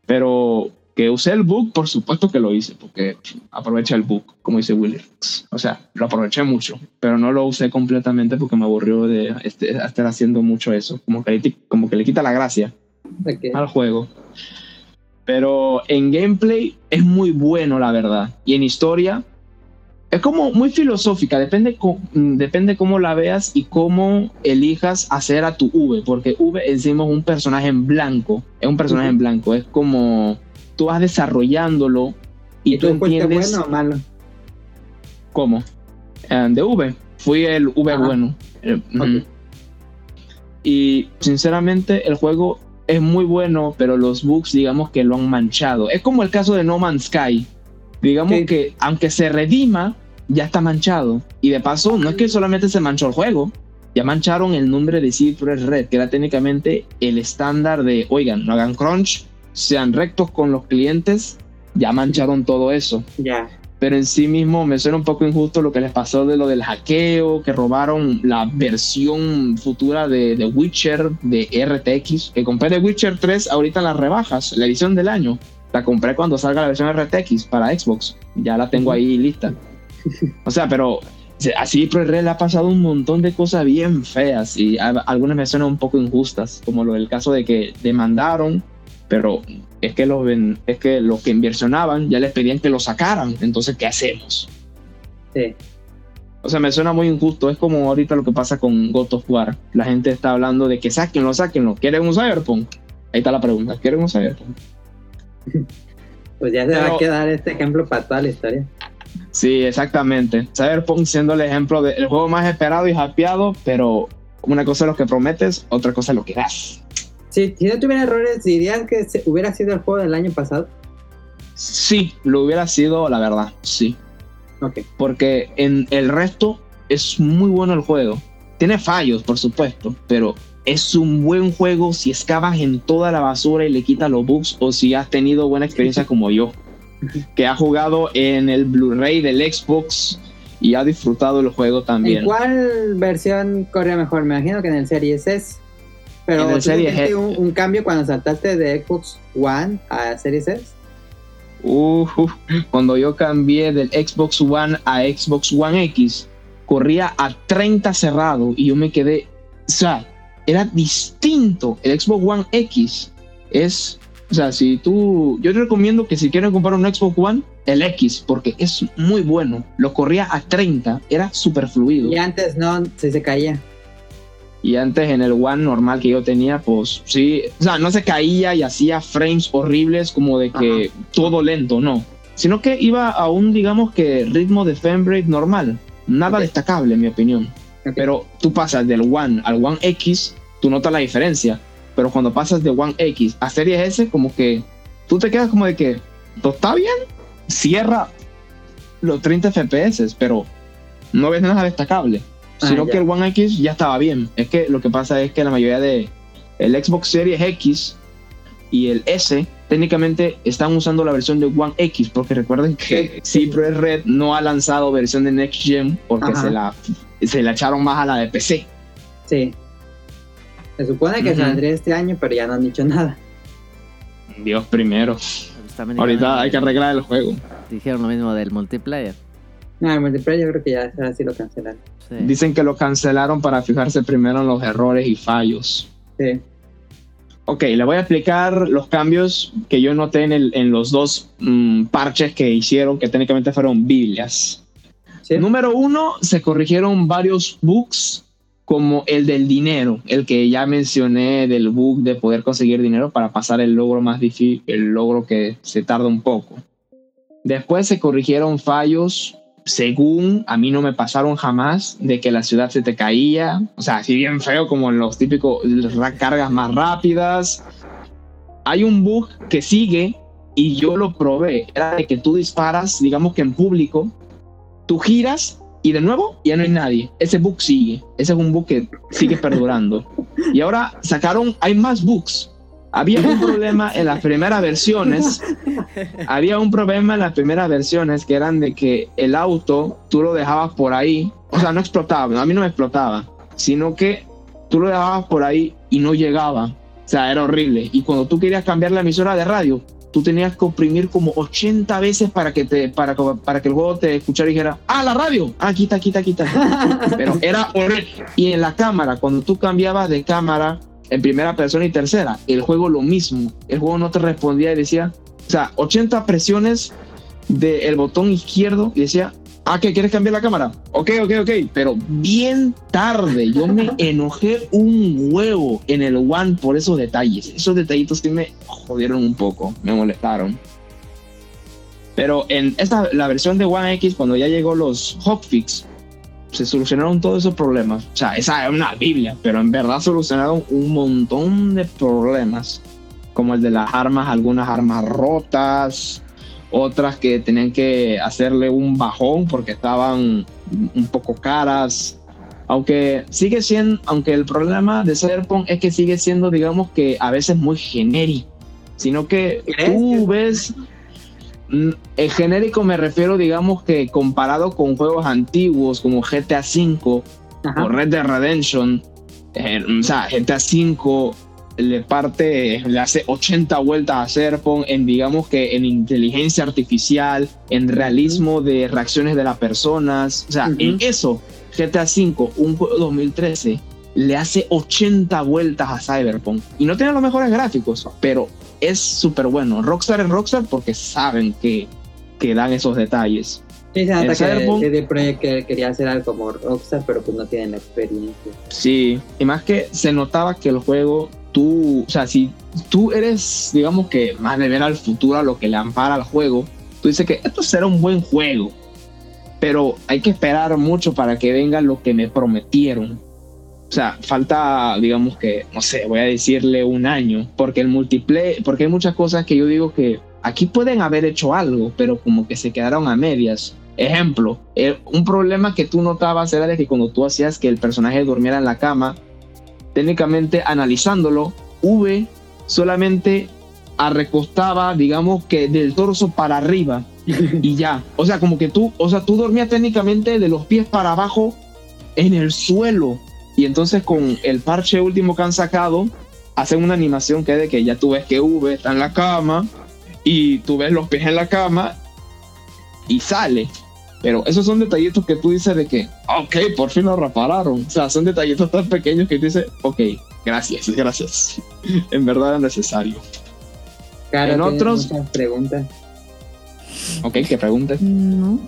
Speaker 3: Pero que usé el bug, por supuesto que lo hice, porque aproveché el bug, como dice Willy. O sea, lo aproveché mucho, pero no lo usé completamente porque me aburrió de este- estar haciendo mucho eso. Como que, le- como que le quita la gracia al juego. Pero en gameplay es muy bueno, la verdad. Y en historia es como muy filosófica. Depende, mm, depende cómo la veas y cómo elijas hacer a tu V. Porque V encima es un personaje en blanco. Es un personaje en blanco. Es como tú vas desarrollándolo y,
Speaker 2: ¿Y
Speaker 3: tú entiendes
Speaker 2: bueno o malo?
Speaker 3: cómo. Eh, de V. Fui el V
Speaker 2: Ajá.
Speaker 3: bueno. Eh. Y sinceramente el juego es muy bueno, pero los bugs digamos que lo han manchado. Es como el caso de No Man's Sky. Digamos
Speaker 2: Sí.
Speaker 3: que aunque se redima, ya está manchado. Y de paso, no es que solamente se manchó el juego, ya mancharon el nombre de CD Projekt Red, que era técnicamente el estándar de, oigan, no hagan crunch, sean rectos con los clientes, ya mancharon todo eso
Speaker 2: Ya.
Speaker 3: Pero en sí mismo me suena un poco injusto lo que les pasó de lo del hackeo, que robaron la versión futura de, de Witcher de RTX, que compré de Witcher 3 ahorita en las rebajas, la edición del año. La compré cuando salga la versión RTX para Xbox, ya la tengo ahí lista. O sea, pero así Pro Red le ha pasado un montón de cosas bien feas y a- algunas me suenan un poco injustas, como lo del caso de que demandaron, pero es que los, es que los que inversionaban ya les pedían que lo sacaran. Entonces, ¿qué hacemos?
Speaker 2: Sí.
Speaker 3: O sea, me suena muy injusto. Es como ahorita lo que pasa con God of War. La gente está hablando de que sáquenlo, sáquenlo. ¿Quieren un Cyberpunk? Ahí está la pregunta. ¿Quieren un Cyberpunk?
Speaker 2: Pues ya se va a quedar este ejemplo para toda la historia.
Speaker 3: Sí, exactamente. Cyberpunk siendo el ejemplo del juego más esperado y hypeado, pero una cosa es lo que prometes, otra cosa es lo que das.
Speaker 2: Si, si no tuviera errores, dirían que se- hubiera sido el juego del año pasado.
Speaker 3: Sí, lo hubiera sido, la verdad, sí.
Speaker 2: Ok.
Speaker 3: porque en el resto es muy bueno el juego. Tiene fallos, por supuesto, pero es un buen juego si excavas en toda la basura y le quitas los bugs o si has tenido buena experiencia como yo, que ha jugado en el Blu-ray del Xbox y ha disfrutado el juego
Speaker 2: ¿En
Speaker 3: también.
Speaker 2: cuál versión corría mejor? Me imagino que en el Series S. Pero ¿tú
Speaker 3: Series
Speaker 2: un, un cambio cuando saltaste de Xbox One a Series S?
Speaker 3: Cuando yo cambié del Xbox One a Xbox One X, corría a 30 cerrado y yo me quedé, o sea, era distinto. El Xbox One X es, o sea, si tú, yo te recomiendo que si quieren comprar un Xbox One, el X, porque es muy bueno. Lo corría a 30, era súper fluido.
Speaker 2: Y antes no, si se caía.
Speaker 3: Y antes en el One normal que yo tenía, pues sí, o sea, no se caía y hacía frames horribles como de que todo lento, no. Sino que iba a un, digamos que, ritmo de frame rate normal. Nada destacable, en mi opinión. Pero tú pasas del One al One X, tú notas la diferencia. Pero cuando pasas de One X a Series S, como que tú te quedas como de que, ¿todo está bien? Cierra los 30 FPS, pero no ves nada destacable.
Speaker 2: Ah,
Speaker 3: Sino
Speaker 2: ya.
Speaker 3: que el One X ya estaba bien. Es que lo que pasa es que la mayoría de el Xbox Series X y el S técnicamente están usando la versión de One X, porque recuerden que Cypress Red no ha lanzado versión de Next Gen porque
Speaker 2: Ajá.
Speaker 3: se la, se la echaron más a la de PC.
Speaker 2: Sí. Se supone que
Speaker 3: Ujú.
Speaker 2: saldría este año, pero ya no han dicho nada.
Speaker 3: Dios primero. Ahorita hay que arreglar el juego.
Speaker 4: Dijeron lo mismo del multiplayer.
Speaker 2: No, el multiplayer yo creo que ya ahora sí lo cancelaron.
Speaker 4: Sí.
Speaker 3: Dicen que lo cancelaron para fijarse primero en los errores y fallos.
Speaker 2: Sí.
Speaker 3: Ok, le voy a explicar los cambios que yo noté en, el- en los dos mm, parches que hicieron, que técnicamente fueron Biblias.
Speaker 2: Sí.
Speaker 3: Número uno, se corrigieron varios bugs, como el del dinero, el que ya mencioné del bug de poder conseguir dinero para pasar el logro más difícil, el logro que se tarda un poco. Después se corrigieron fallos, según a mí no me pasaron jamás, de que la ciudad se te caía, o sea, así bien feo como en los típicos cargas más rápidas. Hay un bug que sigue y yo lo probé, era de que tú disparas, digamos que en público, tú giras y de nuevo ya no hay nadie. Ese bug sigue. Ese es un bug que sigue perdurando. Y ahora sacaron, hay más bugs. Había un problema en las primeras versiones. Había un problema en las primeras versiones que eran de que el auto tú lo dejabas por ahí. O sea, no explotaba. A mí no me explotaba. Sino que tú lo dejabas por ahí y no llegaba. O sea, era horrible. Y cuando tú querías cambiar la emisora de radio, tú tenías que oprimir como 80 veces para que te para, para que el juego te escuchara y dijera, ah, la radio, ah, quita, quita, quita. Pero era horrible. Y en la cámara, cuando tú cambiabas de cámara en primera persona y tercera, el juego lo mismo. El juego no te respondía y decía, o sea, 80 presiones del botón izquierdo y decía, ah, ¿qué quieres cambiar la cámara? Ok, ok, ok, pero bien tarde. Yo me enojé un huevo en el One por esos detalles. Esos detallitos sí me jodieron un poco, me molestaron. Pero en esta, la versión de One X, cuando ya llegó los hotfix, se solucionaron todos esos problemas. O sea, esa es una Biblia, pero en verdad solucionaron un montón de problemas, como el de las armas, algunas armas rotas, otras que tenían que hacerle un bajón porque estaban un poco caras. Aunque sigue siendo, aunque el problema de Cyberpunk es que sigue siendo, digamos que a veces muy genérico, sino que
Speaker 2: ¿Crees
Speaker 3: tú
Speaker 2: que-
Speaker 3: ves El genérico me refiero, digamos que comparado con juegos antiguos como GTA V
Speaker 2: Ajá.
Speaker 3: o Red Dead Redemption, eh, o sea, GTA V le parte, le hace 80 vueltas a Cyberpunk en, digamos que en inteligencia artificial, en realismo de reacciones de las personas, o sea,
Speaker 2: Ujú.
Speaker 3: en eso, GTA V, un juego 2013, le hace 80 vueltas a Cyberpunk y no tiene los mejores gráficos, pero es súper bueno. Rockstar es Rockstar porque saben que, que dan esos detalles.
Speaker 2: Sí, se nota que Projekt quería hacer algo como Rockstar, pero pues no tienen la experiencia.
Speaker 3: Sí, y más que se notaba que el juego, tú, o sea, si tú eres, digamos que más de ver al futuro a lo que le ampara al juego, tú dices que esto será un buen juego, pero hay que esperar mucho para que venga lo que me prometieron. O sea, falta, digamos que, no sé, voy a decirle un año, porque el multiplayer, porque hay muchas cosas que yo digo que aquí pueden haber hecho algo, pero como que se quedaron a medias. Ejemplo, un problema que tú notabas era de que cuando tú hacías que el personaje durmiera en la cama, técnicamente analizándolo, V solamente arrecostaba, digamos que del torso para arriba y ya. O sea, como que tú, o sea, tú dormías técnicamente de los pies para abajo en el suelo. Y entonces con el parche último que han sacado, hacen una animación que es de que ya tú ves que V está en la cama y tú ves los pies en la cama y sale. Pero esos son detallitos que tú dices de que, ok, por fin lo repararon. O sea, son detallitos tan pequeños que tú dices, ok, gracias, gracias. en verdad era necesario.
Speaker 2: Claro,
Speaker 3: En otros-
Speaker 2: preguntas.
Speaker 3: Ok, que pregunte.
Speaker 1: No.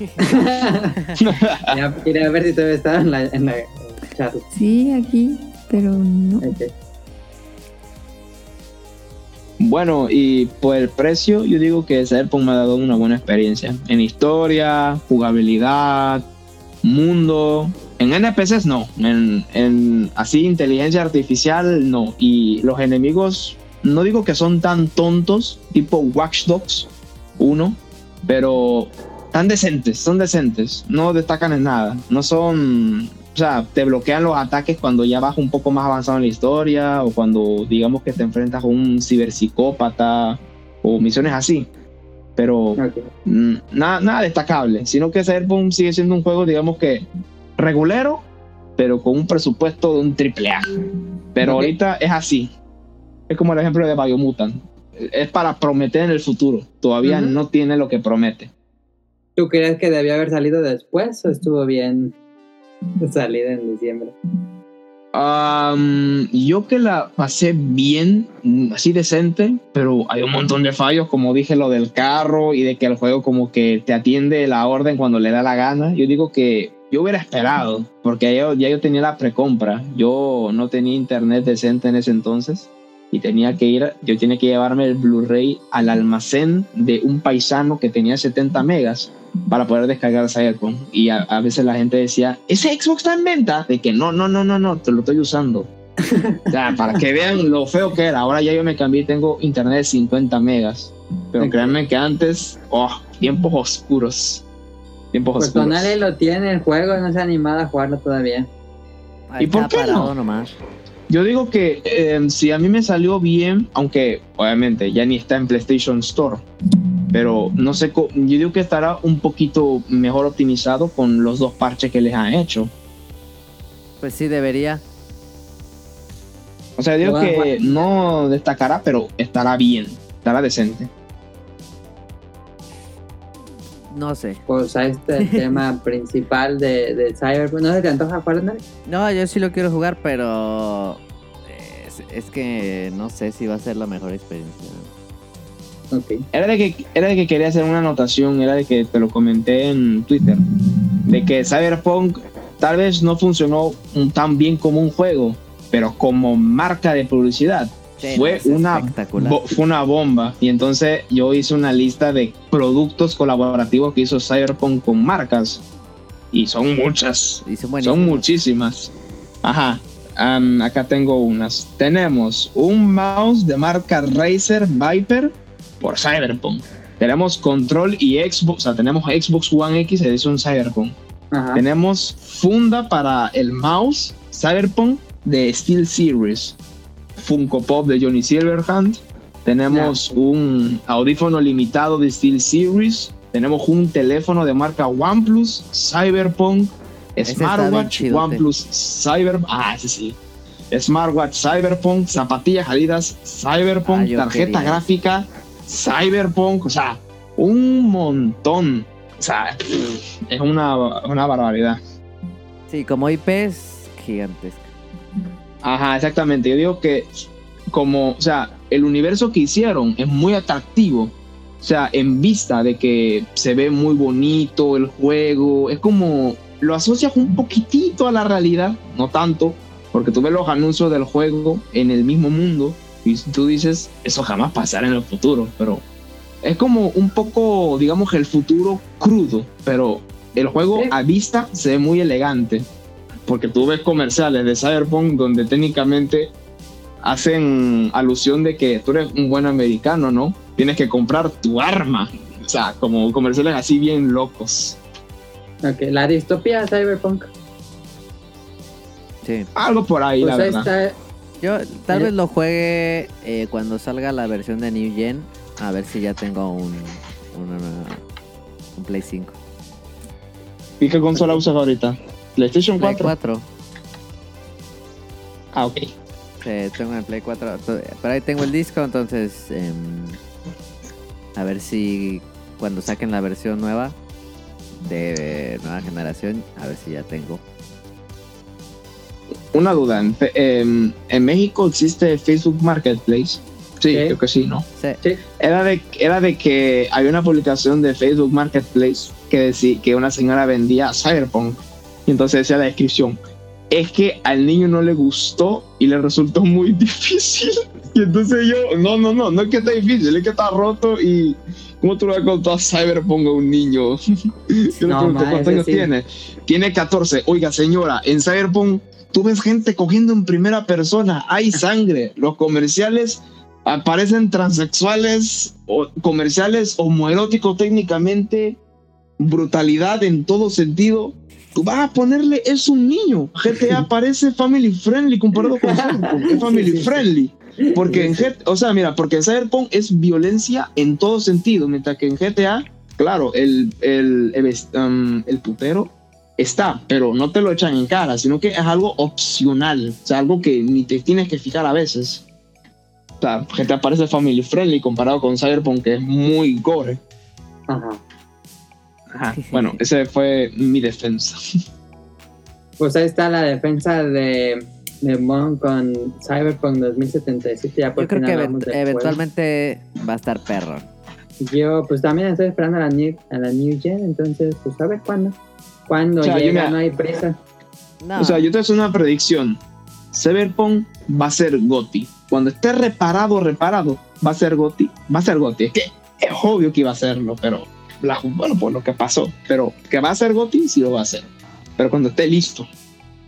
Speaker 2: ya quería ver si todavía estaba en la, en la
Speaker 1: Sí, aquí, pero no.
Speaker 3: Bueno, y por el precio, yo digo que Cyberpunk me ha dado una buena experiencia. En historia, jugabilidad, mundo, En NPCs no, en, en así inteligencia artificial no. Y los enemigos, no digo que son tan tontos, tipo Watch Dogs 1, pero tan decentes, son decentes, no destacan en nada, no son, sea, te bloquean los ataques cuando ya vas un poco más avanzado en la historia o cuando digamos que te enfrentas a un ciberpsicópata o misiones así. Pero nada, nada destacable, sino que Cyberpunk sigue siendo un juego, digamos que regulero, pero con un presupuesto de un triple A. Pero ahorita es así. Es como el ejemplo de Biomutant. Es para prometer en el futuro. Todavía no tiene lo que promete.
Speaker 2: ¿Tú crees que debió haber salido después o estuvo bien salida en diciembre?
Speaker 3: Am, yo que la pasé bien, así decente, pero hay un montón de fallos, como dije lo del carro y de que el juego como que te atiende la orden cuando le da la gana. Yo digo que yo hubiera esperado, porque yo, ya yo tenía la precompra. Yo no tenía internet decente en ese entonces y tenía que ir, yo tenía que llevarme el Blu-ray al almacén de un paisano que tenía 70 megas para poder descargar Cyberpunk. Y a, a veces la gente decía, ¿ese Xbox está en venta? De que no, no, no, no, no, te lo estoy usando. O sea, para que vean lo feo que era. Ahora ya yo me cambié y tengo internet de 50 megas. Pero créanme que antes, oh, tiempos oscuros. Tiempos
Speaker 2: Pues
Speaker 3: oscuros.
Speaker 2: Tonale lo tiene el juego, no se ha animado a jugarlo todavía.
Speaker 4: Ahí
Speaker 3: ¿Y por qué no?
Speaker 4: nomás.
Speaker 3: Yo digo que eh, si a mí me salió bien, aunque obviamente ya ni está en PlayStation Store, pero no sé, co- yo digo que estará un poquito mejor optimizado con los dos parches que les han hecho.
Speaker 4: Pues sí, debería.
Speaker 3: O sea, digo
Speaker 2: Bueno,
Speaker 3: que
Speaker 2: bueno.
Speaker 3: no destacará, pero estará bien, estará decente.
Speaker 4: No sé.
Speaker 2: Pues a este el tema principal de, de Cyberpunk. ¿No se te antoja Fortnite?
Speaker 4: No, yo sí lo quiero jugar, pero. Es, es que no sé si va a ser la mejor experiencia.
Speaker 3: Era de que era de que quería hacer una anotación, era de que te lo comenté en Twitter, de que Cyberpunk tal vez no funcionó un- tan bien como un juego, pero como marca de publicidad
Speaker 4: Sí,
Speaker 3: fue una fue una bomba y entonces yo hice una lista de productos colaborativos que hizo Cyberpunk con marcas y son muchas.
Speaker 4: Y son
Speaker 3: muchísimas. Ajá. acá tengo unas. Tenemos un mouse de marca Razer Viper por Cyberpunk. Tenemos control y Xbox. O sea, tenemos Xbox One X edición Cyberpunk.
Speaker 2: Ajá.
Speaker 3: Tenemos funda para el mouse Cyberpunk de Steel Series. Funko Pop de Johnny Silverhand. Tenemos un audífono limitado de Steel Series. Tenemos un teléfono de marca OnePlus, Cyberpunk, Smartwatch. OnePlus, Cyber. Ah, ese sí. Smartwatch, Cyberpunk, zapatillas Adidas, Cyberpunk,
Speaker 4: Ah,
Speaker 3: tarjeta
Speaker 4: quería.
Speaker 3: gráfica, Cyberpunk, o sea, un montón. O sea, es una, una barbaridad.
Speaker 4: Sí, como IP es gigantesca.
Speaker 3: Ajá, exactamente. Yo digo que como, o sea, el universo que hicieron es muy atractivo. O sea, en vista de que se ve muy bonito el juego, es como lo asocias un poquitito a la realidad, no tanto, porque tú ves los anuncios del juego en el mismo mundo y tú dices, eso jamás pasará en el futuro, pero es como un poco, digamos, el futuro crudo, pero el juego a vista se ve muy elegante porque tú ves comerciales de Cyberpunk donde técnicamente hacen alusión de que tú eres un buen americano, ¿no? Tienes que comprar tu arma. O sea, como comerciales así bien locos.
Speaker 2: Ok, La distopía Cyberpunk.
Speaker 4: Sí.
Speaker 3: Algo por ahí,
Speaker 2: Pues
Speaker 3: la
Speaker 2: ahí
Speaker 3: verdad.
Speaker 2: está.
Speaker 4: Yo tal vez lo juegue eh, cuando salga la versión de New Gen. A ver si ya tengo un, un Play 5.
Speaker 3: ¿Y qué consola usas ahorita? PlayStation
Speaker 4: Play
Speaker 3: 4.
Speaker 4: 4.
Speaker 3: Ah, ok.
Speaker 4: Tengo el Play 4. to- Pero ahí tengo el disco, entonces. em, a ver si cuando saquen la versión nueva de nueva generación, a ver si ya tengo.
Speaker 3: Una duda. En, em, en México existe Facebook Marketplace. Sí,
Speaker 2: Sí.
Speaker 3: creo que sí, ¿no?
Speaker 4: Sí.
Speaker 3: Era de, era de que había una publicación de Facebook Marketplace que decía que una señora vendía Cyberpunk. Y entonces decía la descripción. Es que al niño no le gustó y le resultó muy difícil. Y entonces yo, no, no, no, no es que está difícil, es que está roto y ¿cómo tú le vas a contar Cyberpunk a un niño? Yo le
Speaker 2: No,
Speaker 3: pregunté,
Speaker 2: ma,
Speaker 3: ¿cuántos
Speaker 2: ese
Speaker 3: años
Speaker 2: sí.
Speaker 3: tiene? Tiene 14. Oiga, señora, en Cyberpunk tú ves gente cogiendo en primera persona, hay sangre, los comerciales aparecen transexuales o comerciales homoeróticos técnicamente, brutalidad en todo sentido. Tú vas a ponerle, es un niño. GTA parece family friendly comparado con Cyberpunk, es family friendly. Porque en GTA, o sea, mira, porque en Cyberpunk es violencia en todo sentido, mientras que en GTA, claro, el, el, el, um, el putero está, pero no te lo echan en cara, sino que es algo opcional, o sea, algo que ni te tienes que fijar a veces. O sea, GTA parece family friendly comparado con Cyberpunk, que es muy gore.
Speaker 2: Ajá.
Speaker 3: Ajá. Bueno, ese fue mi defensa.
Speaker 2: Pues ahí está la defensa de, de Mon con Cyberpunk 2077. Ya por
Speaker 4: Yo creo
Speaker 2: fin
Speaker 4: que event- eventualmente va a estar perro.
Speaker 2: Yo pues también estoy esperando a la New, a la new Gen, entonces pues a ver cuándo. Cuando
Speaker 3: O sea, yo
Speaker 2: llega,
Speaker 3: me-
Speaker 2: no hay prisa.
Speaker 4: No,
Speaker 3: O sea, yo te hago una predicción. Cyberpunk va a ser GOTI. Cuando esté reparado, reparado, va a ser GOTI. Va a ser GOTI. Es que es obvio que iba a serlo, pero la- bueno, por lo que pasó. Pero que va a ser GOTI, sí lo va a hacer. Pero cuando esté listo.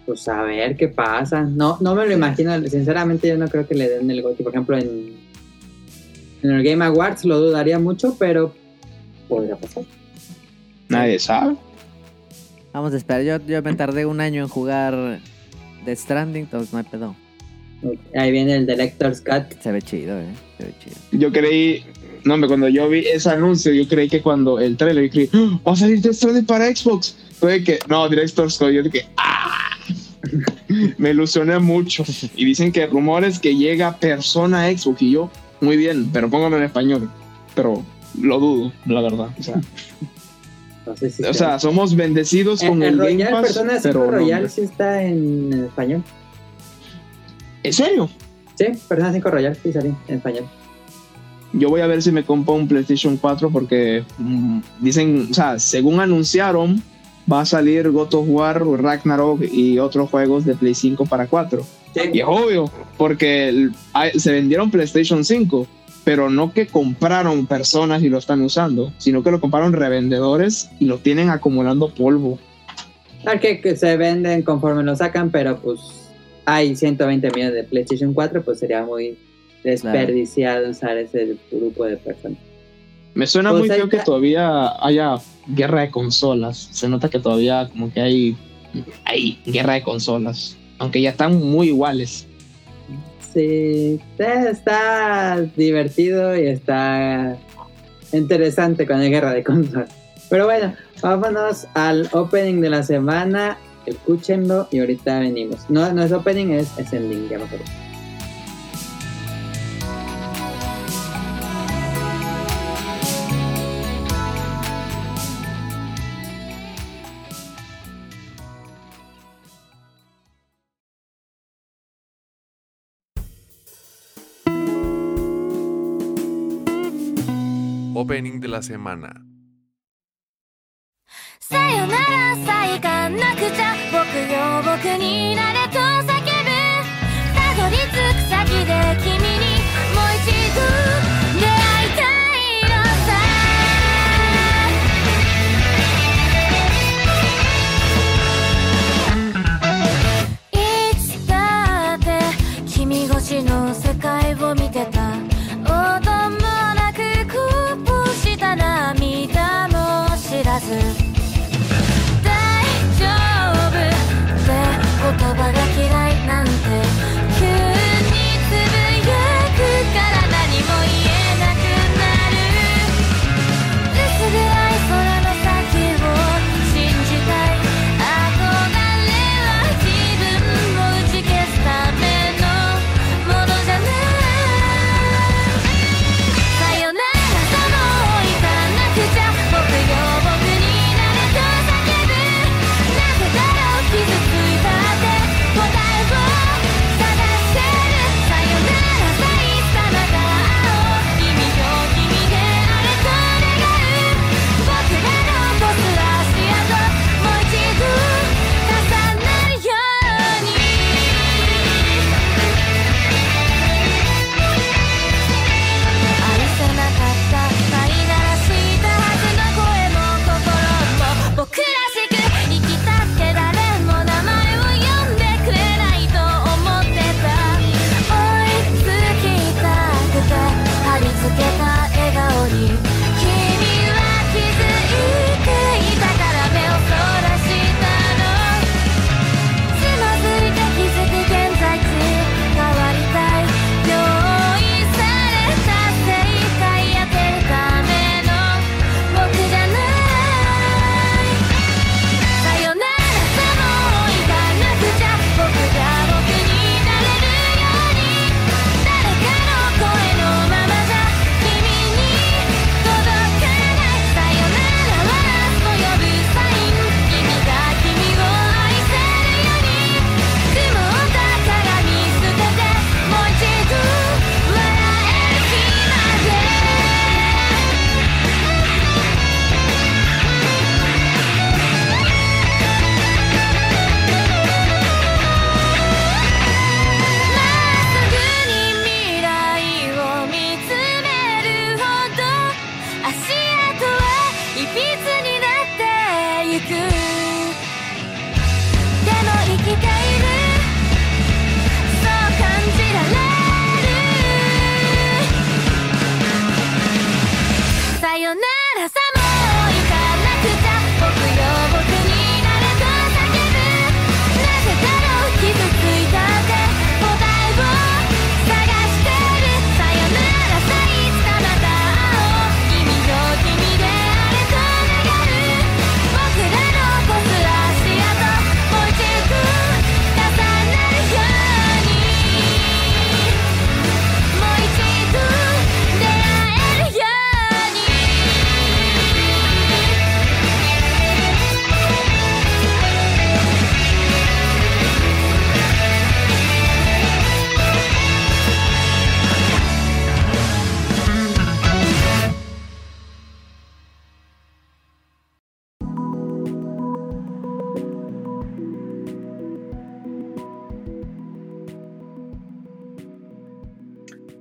Speaker 2: Pues a ver qué pasa. No, no me lo imagino. Sinceramente, yo no creo que le den el GOTY. Por ejemplo, en, en el Game Awards lo dudaría mucho, pero podría pasar.
Speaker 3: Nadie sabe.
Speaker 4: Vamos a esperar. Yo, yo me tardé un año en jugar Death Stranding, entonces no hay pedo.
Speaker 2: Ahí viene el Director's Cut.
Speaker 4: Se ve chido, eh. Se ve chido.
Speaker 3: Yo creí. No, hombre, cuando yo vi ese anuncio, yo creí que cuando el trailer, yo creí, "Ah, va a salir Death Stranding para Xbox. Fue que, no, Director's Cut. Yo dije, ¡ah! Me ilusioné mucho. Y dicen que rumores que llega persona a Xbox. Y yo, muy bien, pero póngalo en español. Pero lo dudo, la verdad. O sea, O sea somos bendecidos con
Speaker 2: en,
Speaker 3: el
Speaker 2: en
Speaker 3: Game
Speaker 2: Royal,
Speaker 3: Pass.
Speaker 2: Persona 5
Speaker 3: Pero no,
Speaker 2: Royal sí está en español.
Speaker 3: ¿En serio?
Speaker 2: Sí, Persona 5 Royal sí sale en español.
Speaker 3: Yo voy a ver si me compro un PlayStation 4 porque mm, dicen, o sea, según anunciaron, va a salir God of War, Ragnarok y otros juegos de Play 5 para 4. Y
Speaker 2: Sí,
Speaker 3: es obvio, porque el- se vendieron PlayStation 5, pero no que compraron personas y lo están usando, sino que lo compraron revendedores y lo tienen acumulando polvo.
Speaker 2: claro que, que se venden conforme lo sacan, pero pues hay 120 millones de PlayStation 4, pues sería muy desperdiciado usar ese grupo de personas.
Speaker 3: Me suena
Speaker 2: Pues
Speaker 3: muy feo que todavía haya guerra de consolas. Se nota que todavía como que hay, hay guerra de consolas, aunque ya están muy iguales.
Speaker 2: Sí, está- divertido y está interesante con la guerra de consolas. Pero bueno, vámonos al opening de la semana. Escúchenlo y ahorita venimos. No, no es opening, es, es ending, ya acuerdo.
Speaker 5: オ de la semana.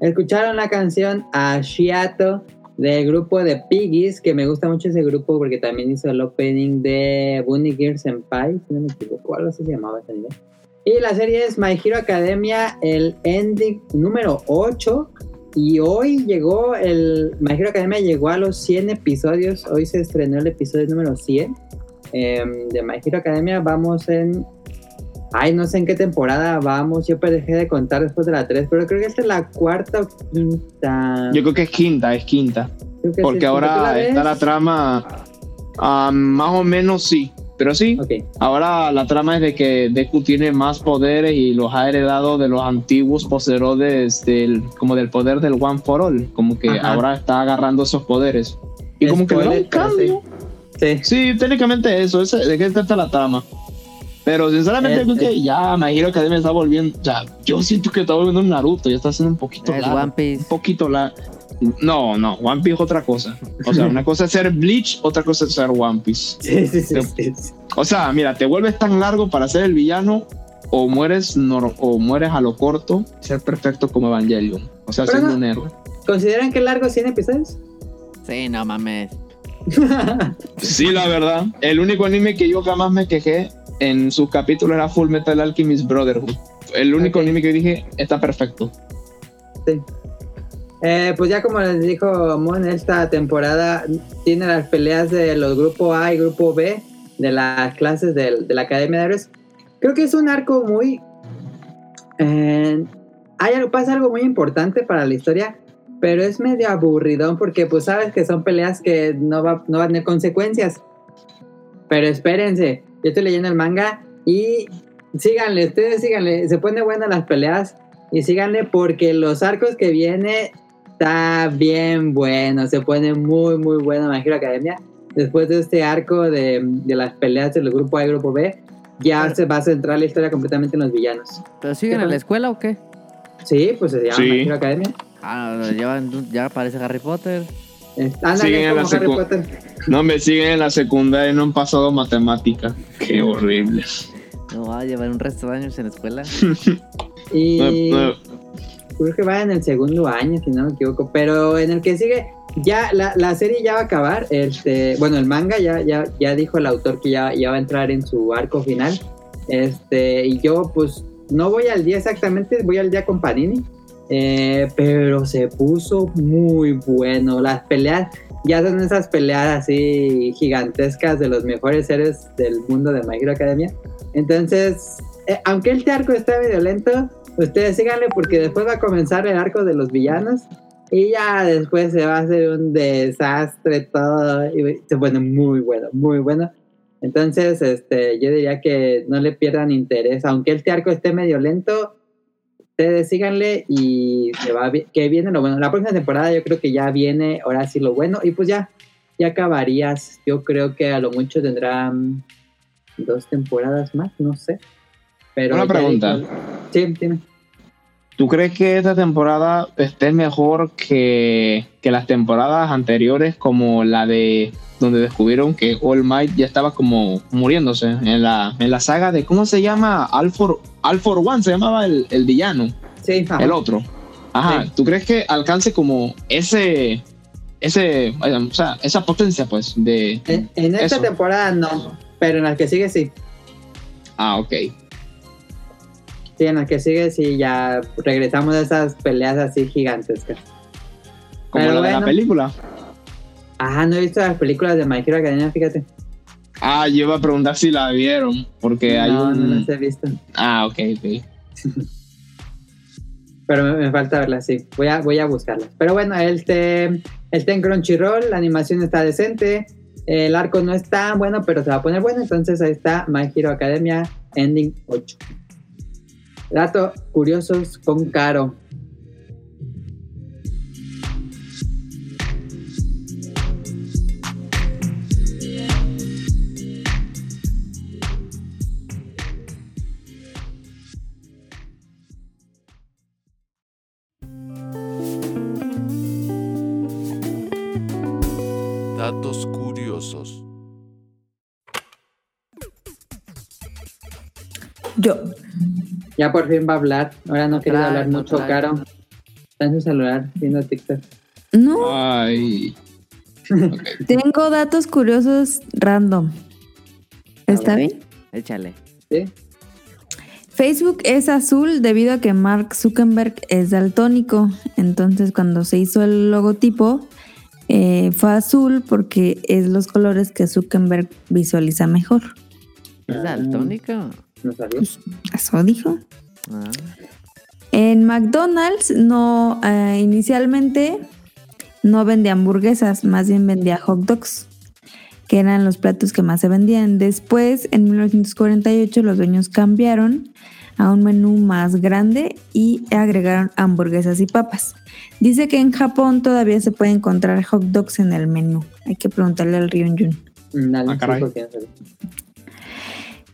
Speaker 2: Escucharon la canción Ashiato del grupo de Piggies, que me gusta mucho ese grupo porque también hizo el opening de Bunny Gear Senpai, si no me equivoco, algo así se llamaba ese anime. Y la serie es My Hero Academia, el ending número 8. Y hoy llegó el. My Hero Academia llegó a los 100 episodios. Hoy se estrenó el episodio número 100 em, de My Hero Academia. Vamos en. Ay, no sé en qué temporada vamos. Yo dejé de contar después de la 3, pero creo que esta es la cuarta o quinta.
Speaker 3: Yo creo que es quinta, es quinta. Porque
Speaker 2: sí. ¿Tú la
Speaker 3: ahora
Speaker 2: ves?
Speaker 3: está la trama. ah, más o menos sí. Pero sí,
Speaker 2: Ok.
Speaker 3: ahora la trama es de que Deku tiene más poderes y los ha heredado de los antiguos poseedores del, como del poder del One for All. Como que
Speaker 2: Ajá.
Speaker 3: ahora está agarrando esos poderes. Y como que da un cambio.
Speaker 2: Sí.
Speaker 3: Sí, técnicamente eso, de qué trata la trama. Pero sinceramente creo que ya My Hero Academia está volviendo, o sea, yo siento que está volviendo un Naruto, ya está siendo un poquito
Speaker 4: Es
Speaker 3: largo,
Speaker 4: One Piece.
Speaker 3: un poquito la No, no, One Piece es otra cosa. O sea, una cosa es ser Bleach, otra cosa es ser One Piece.
Speaker 2: Sí, sí, sí, sí, sí.
Speaker 3: O sea, mira, te vuelves tan largo para ser el villano o mueres nor- o mueres a lo corto, ser perfecto como Evangelion, o sea,
Speaker 2: Pero
Speaker 3: siendo
Speaker 2: no-
Speaker 3: un héroe.
Speaker 2: ¿Consideran que largo 100 episodios?
Speaker 4: Sí, no mames.
Speaker 3: Sí, la verdad. El único anime que yo jamás me quejé en sus capítulos era Full Metal Alchemist Brotherhood. El único
Speaker 2: Ok.
Speaker 3: anime que dije está perfecto.
Speaker 2: Eh, pues ya como les dijo Mon, esta temporada tiene las peleas de los grupo A y grupo B de las clases del- de la Academia de Héroes. Creo que es un arco muy... eh, hay algo, pasa algo muy importante para la historia, pero es medio aburridón porque pues sabes que son peleas que no, va, no van a tener consecuencias. Pero espérense, yo estoy leyendo el manga y síganle, ustedes síganle, se pone buenas las peleas y síganle porque los arcos que viene está bien bueno, se pone muy muy bueno My Hero Academia. Después de este arco de, de las peleas del grupo A y grupo B, ya se va a centrar la historia completamente en los villanos.
Speaker 4: ¿Pero siguen en la escuela o qué?
Speaker 2: Sí, pues se llama
Speaker 3: Sí.
Speaker 2: My Hero Academia.
Speaker 4: Ah, no, llevan, ya parece Harry Potter.
Speaker 2: Es- Ándale
Speaker 3: Siguen en la. No me siguen en la secundaria y no han pasado matemática. Qué horrible.
Speaker 4: No va a llevar un resto de años en la escuela.
Speaker 2: Y
Speaker 3: No, no,
Speaker 2: creo que va en el segundo año, si no me equivoco. Pero en el que sigue, ya la, la serie ya va a acabar. Este, bueno, el manga ya, ya, ya dijo el autor que ya, ya va a entrar en su arco final. Este, y yo, pues, no voy al día exactamente, voy al día con Panini. Eh, pero se puso muy bueno. Las peleas ya son esas peleas así gigantescas de los mejores seres del mundo de My Academia. Entonces, eh, aunque el arco está medio lento, ustedes síganle porque después va a comenzar el arco de los villanos y ya después se va a hacer un desastre todo y muy bueno, muy bueno. Entonces, este, yo diría que no le pierdan interés, aunque este arco esté medio lento, ustedes síganle y se va vi- que viene lo bueno. La próxima temporada yo creo que ya viene, ahora sí lo bueno y pues ya, ya acabarías. Yo creo que a lo mucho tendrán dos temporadas más, no sé. Pero
Speaker 3: Una pregunta.
Speaker 2: Sí, dime.
Speaker 3: ¿Tú crees que esta temporada esté mejor que, que las temporadas anteriores, como la de donde descubrieron que All Might ya estaba como muriéndose en la, en la saga de, ¿cómo se llama? All for, All for One se llamaba el, el villano,
Speaker 2: Sí, ajá.
Speaker 3: el otro. Ajá,
Speaker 2: Sí.
Speaker 3: ¿tú crees que alcance como ese, ese, vaya, o sea, esa potencia pues de...
Speaker 2: En, en esta
Speaker 3: Eso.
Speaker 2: temporada no, pero en la que sigue sí.
Speaker 3: Ah, ok.
Speaker 2: Sí, en la que sigue sí ya regresamos a esas peleas así gigantescas.
Speaker 3: Como
Speaker 2: Pero
Speaker 3: la de la película.
Speaker 2: Ah, no he visto las películas de My Hero Academia, fíjate.
Speaker 3: Ah, yo iba a preguntar si la vieron, porque hay
Speaker 2: no,
Speaker 3: un...
Speaker 2: no las he visto.
Speaker 3: Ah, ok, ok.
Speaker 2: Pero me, me falta verlas, sí. Voy a, voy a buscarlas. Pero bueno, este, está en Crunchyroll, la animación está decente. El arco no es tan bueno, pero se va a poner bueno. Entonces ahí está My Hero Academia Ending 8. Datos curiosos con Caro. Ya por fin va a hablar. Ahora no quería
Speaker 4: trae,
Speaker 2: hablar
Speaker 4: no
Speaker 2: mucho. Caro. Está en su celular viendo TikTok.
Speaker 1: No,
Speaker 3: Ay.
Speaker 1: Tengo datos curiosos random. ¿Está bien?
Speaker 4: Échale.
Speaker 2: ¿Sí?
Speaker 1: Facebook es azul debido a que Mark Zuckerberg es daltónico. Entonces, cuando se hizo el logotipo, eh, fue azul porque es los colores que Zuckerberg visualiza mejor.
Speaker 4: ¿Es
Speaker 2: Ah.
Speaker 4: daltónico?
Speaker 2: No sabía.
Speaker 1: Eso dijo.
Speaker 4: Ah.
Speaker 1: En McDonald's no eh, inicialmente no vendía hamburguesas, más bien vendía hot dogs, que eran los platos que más se vendían. Después, en 1948, los dueños cambiaron a un menú más grande y agregaron hamburguesas y papas. Dice que en Japón todavía se puede encontrar hot dogs en el menú. Hay que preguntarle al Ryun Jun.
Speaker 2: Dale,
Speaker 3: Ah,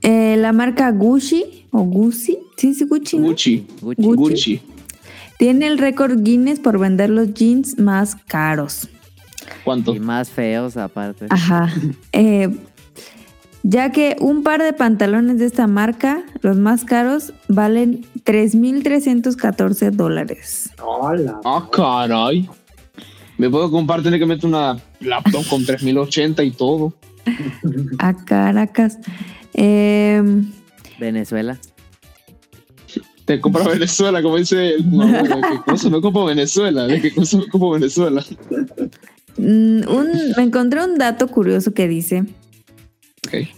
Speaker 1: Eh, la marca Gucci o Gucci, sí, sí, Gucci, ¿no?
Speaker 3: Gucci.
Speaker 4: Gucci.
Speaker 1: Gucci. Tiene el récord Guinness por vender los jeans más caros.
Speaker 3: ¿Cuánto?
Speaker 4: Y más feos aparte.
Speaker 1: Ajá. Eh, ya que un par de pantalones de esta marca, los más caros, valen 3.314 dólares.
Speaker 2: Hola.
Speaker 3: Ah, caray. Me puedo comprar, tiene que meter una laptop con 3080 y todo.
Speaker 1: A Caracas. Eh,
Speaker 4: Venezuela.
Speaker 3: Te compro Venezuela, como dice el jugador. ¿De qué cosa me compro Venezuela? ¿De qué cosa me compro Venezuela?
Speaker 1: mm, un- me encontré un dato curioso que dice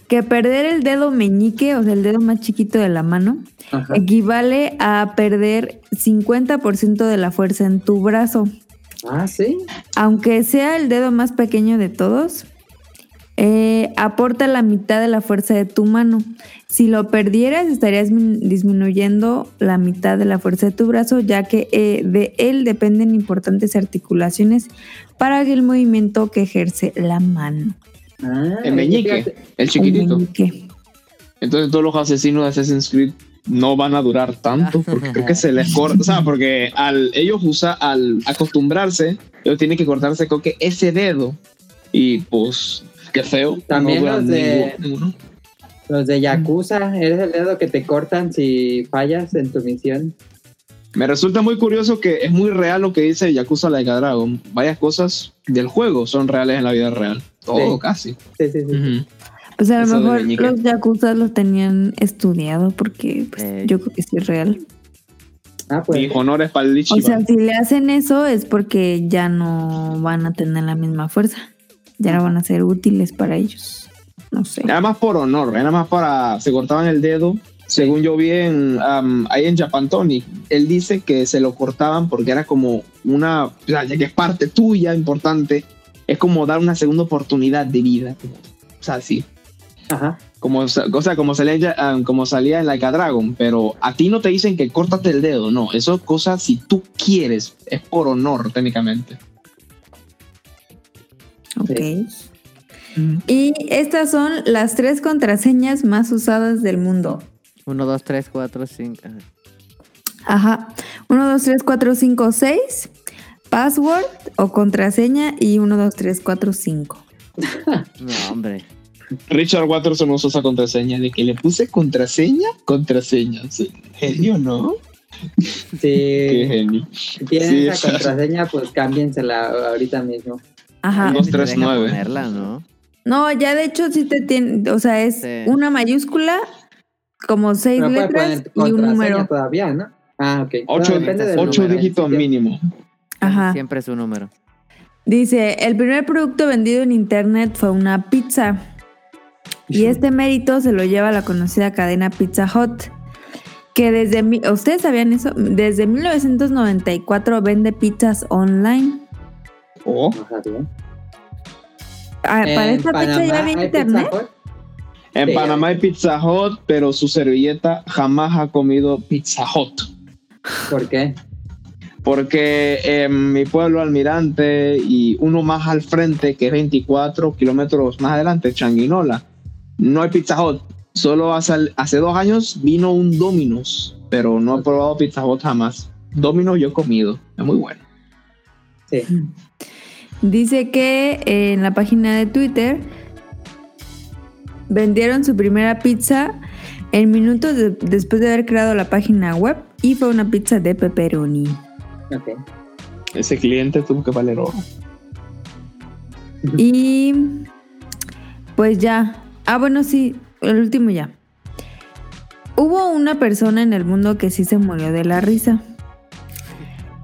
Speaker 1: que perder el dedo meñique, o sea, el dedo más chiquito de la mano,
Speaker 2: Ajá.
Speaker 1: equivale a perder 50% de la fuerza en tu brazo.
Speaker 2: Ah, sí.
Speaker 1: Aunque sea el dedo más pequeño de todos, eh, aporta la mitad de la fuerza de tu mano. Si lo perdieras, estarías min- disminuyendo la mitad de la fuerza de tu brazo, ya que eh, de él dependen importantes articulaciones para el movimiento que ejerce la mano.
Speaker 2: Ah,
Speaker 3: El meñique, el
Speaker 1: El
Speaker 3: chiquitito.
Speaker 1: meñique.
Speaker 3: Entonces todos los asesinos de Assassin's Creed no van a durar tanto porque creo que se les corta, o sea, porque al ellos usa al acostumbrarse, ellos tienen que cortarse creo que ese dedo y pues qué feo.
Speaker 2: También los de-
Speaker 3: ninguno-.
Speaker 2: Los de Yakuza, eres el dedo que te cortan si fallas en tu misión.
Speaker 3: Me resulta muy curioso que es muy real lo que dice Yakuza Like a Dragon. Varias cosas del juego son reales en la vida real. Todo
Speaker 2: Sí.
Speaker 3: casi.
Speaker 2: Sí, sí, sí.
Speaker 3: Ujú.
Speaker 1: Pues a lo mejor los yakuza los tenían estudiado porque pues,
Speaker 4: Eh.
Speaker 1: yo creo que sí es real.
Speaker 2: Ah, pues.
Speaker 3: Mis honores para el.
Speaker 1: O sea, si le hacen eso es porque ya no van a tener la misma fuerza. Ya no van a ser útiles para ellos. No sé.
Speaker 3: Era más por honor, era más para. Se cortaban el dedo. Según yo vi en, am, ahí en Japantonic, él dice que se lo cortaban porque era como una. O sea, ya que es parte tuya importante, es como dar una segunda oportunidad de vida. O sea, sí.
Speaker 2: Ajá.
Speaker 3: Como, o sea, como salía, am, como salía en Like a Dragon, pero a ti no te dicen que córtate el dedo, no. Eso es cosa si tú quieres, es por honor técnicamente.
Speaker 1: Ok. Y estas son las tres contraseñas más usadas del mundo.
Speaker 4: 1, 2, 3, 4, 5.
Speaker 1: Ajá. 1, 2, 3, 4, 5, 6. Password o contraseña y 1, 2, 3, 4, 5.
Speaker 4: No, hombre.
Speaker 3: Richard Watterson usó esa contraseña de que le puse contraseña, contraseña. Sí, Genio, ¿no? Qué
Speaker 2: Si
Speaker 3: genio.
Speaker 2: tienen
Speaker 3: Sí,
Speaker 2: esa contraseña, pues cámbiensela ahorita mismo.
Speaker 1: Ajá.
Speaker 3: Dos,
Speaker 4: Te
Speaker 3: tres,
Speaker 4: deja
Speaker 3: nueve.
Speaker 4: ponerla, ¿no?
Speaker 1: No, ya de hecho sí te tiene, o sea, es
Speaker 4: Sí.
Speaker 1: una mayúscula, como seis
Speaker 2: Pero
Speaker 1: letras y un número.
Speaker 2: todavía, ¿no? Ah, ok.
Speaker 3: Ocho,
Speaker 2: depende
Speaker 3: ocho
Speaker 2: número.
Speaker 3: dígitos mínimo.
Speaker 1: Ajá.
Speaker 4: Siempre su número.
Speaker 1: Dice, el primer producto vendido en internet fue una pizza. Y este mérito se lo lleva la conocida cadena Pizza Hut, que desde, mi- ¿ustedes sabían eso? Desde 1994 vende pizzas online.
Speaker 3: Oh.
Speaker 1: Ah, ¿Para
Speaker 2: En
Speaker 1: esta fecha ya
Speaker 2: Panamá
Speaker 1: había
Speaker 2: hay
Speaker 1: internet?
Speaker 2: Pizza Hut.
Speaker 3: en
Speaker 2: Sí.
Speaker 3: Panamá hay Pizza Hut, pero su servilleta jamás ha comido Pizza Hut.
Speaker 2: ¿Por qué?
Speaker 3: Porque en mi pueblo Almirante y uno más al frente, que es 24 kilómetros más adelante, Changuinola, no hay Pizza Hut. Solo hace, hace dos años vino un Domino's, pero no he probado Pizza Hut jamás. Domino's yo he comido, es muy bueno.
Speaker 2: Sí.
Speaker 1: Dice que eh, en la página de Twitter vendieron su primera pizza en minutos de- después de haber creado la página web y fue una pizza de pepperoni.
Speaker 2: Ok.
Speaker 3: Ese cliente tuvo que valer oro.
Speaker 1: Y pues ya. Ah, bueno, sí, el último ya. Hubo una persona en el mundo que sí se murió de la risa.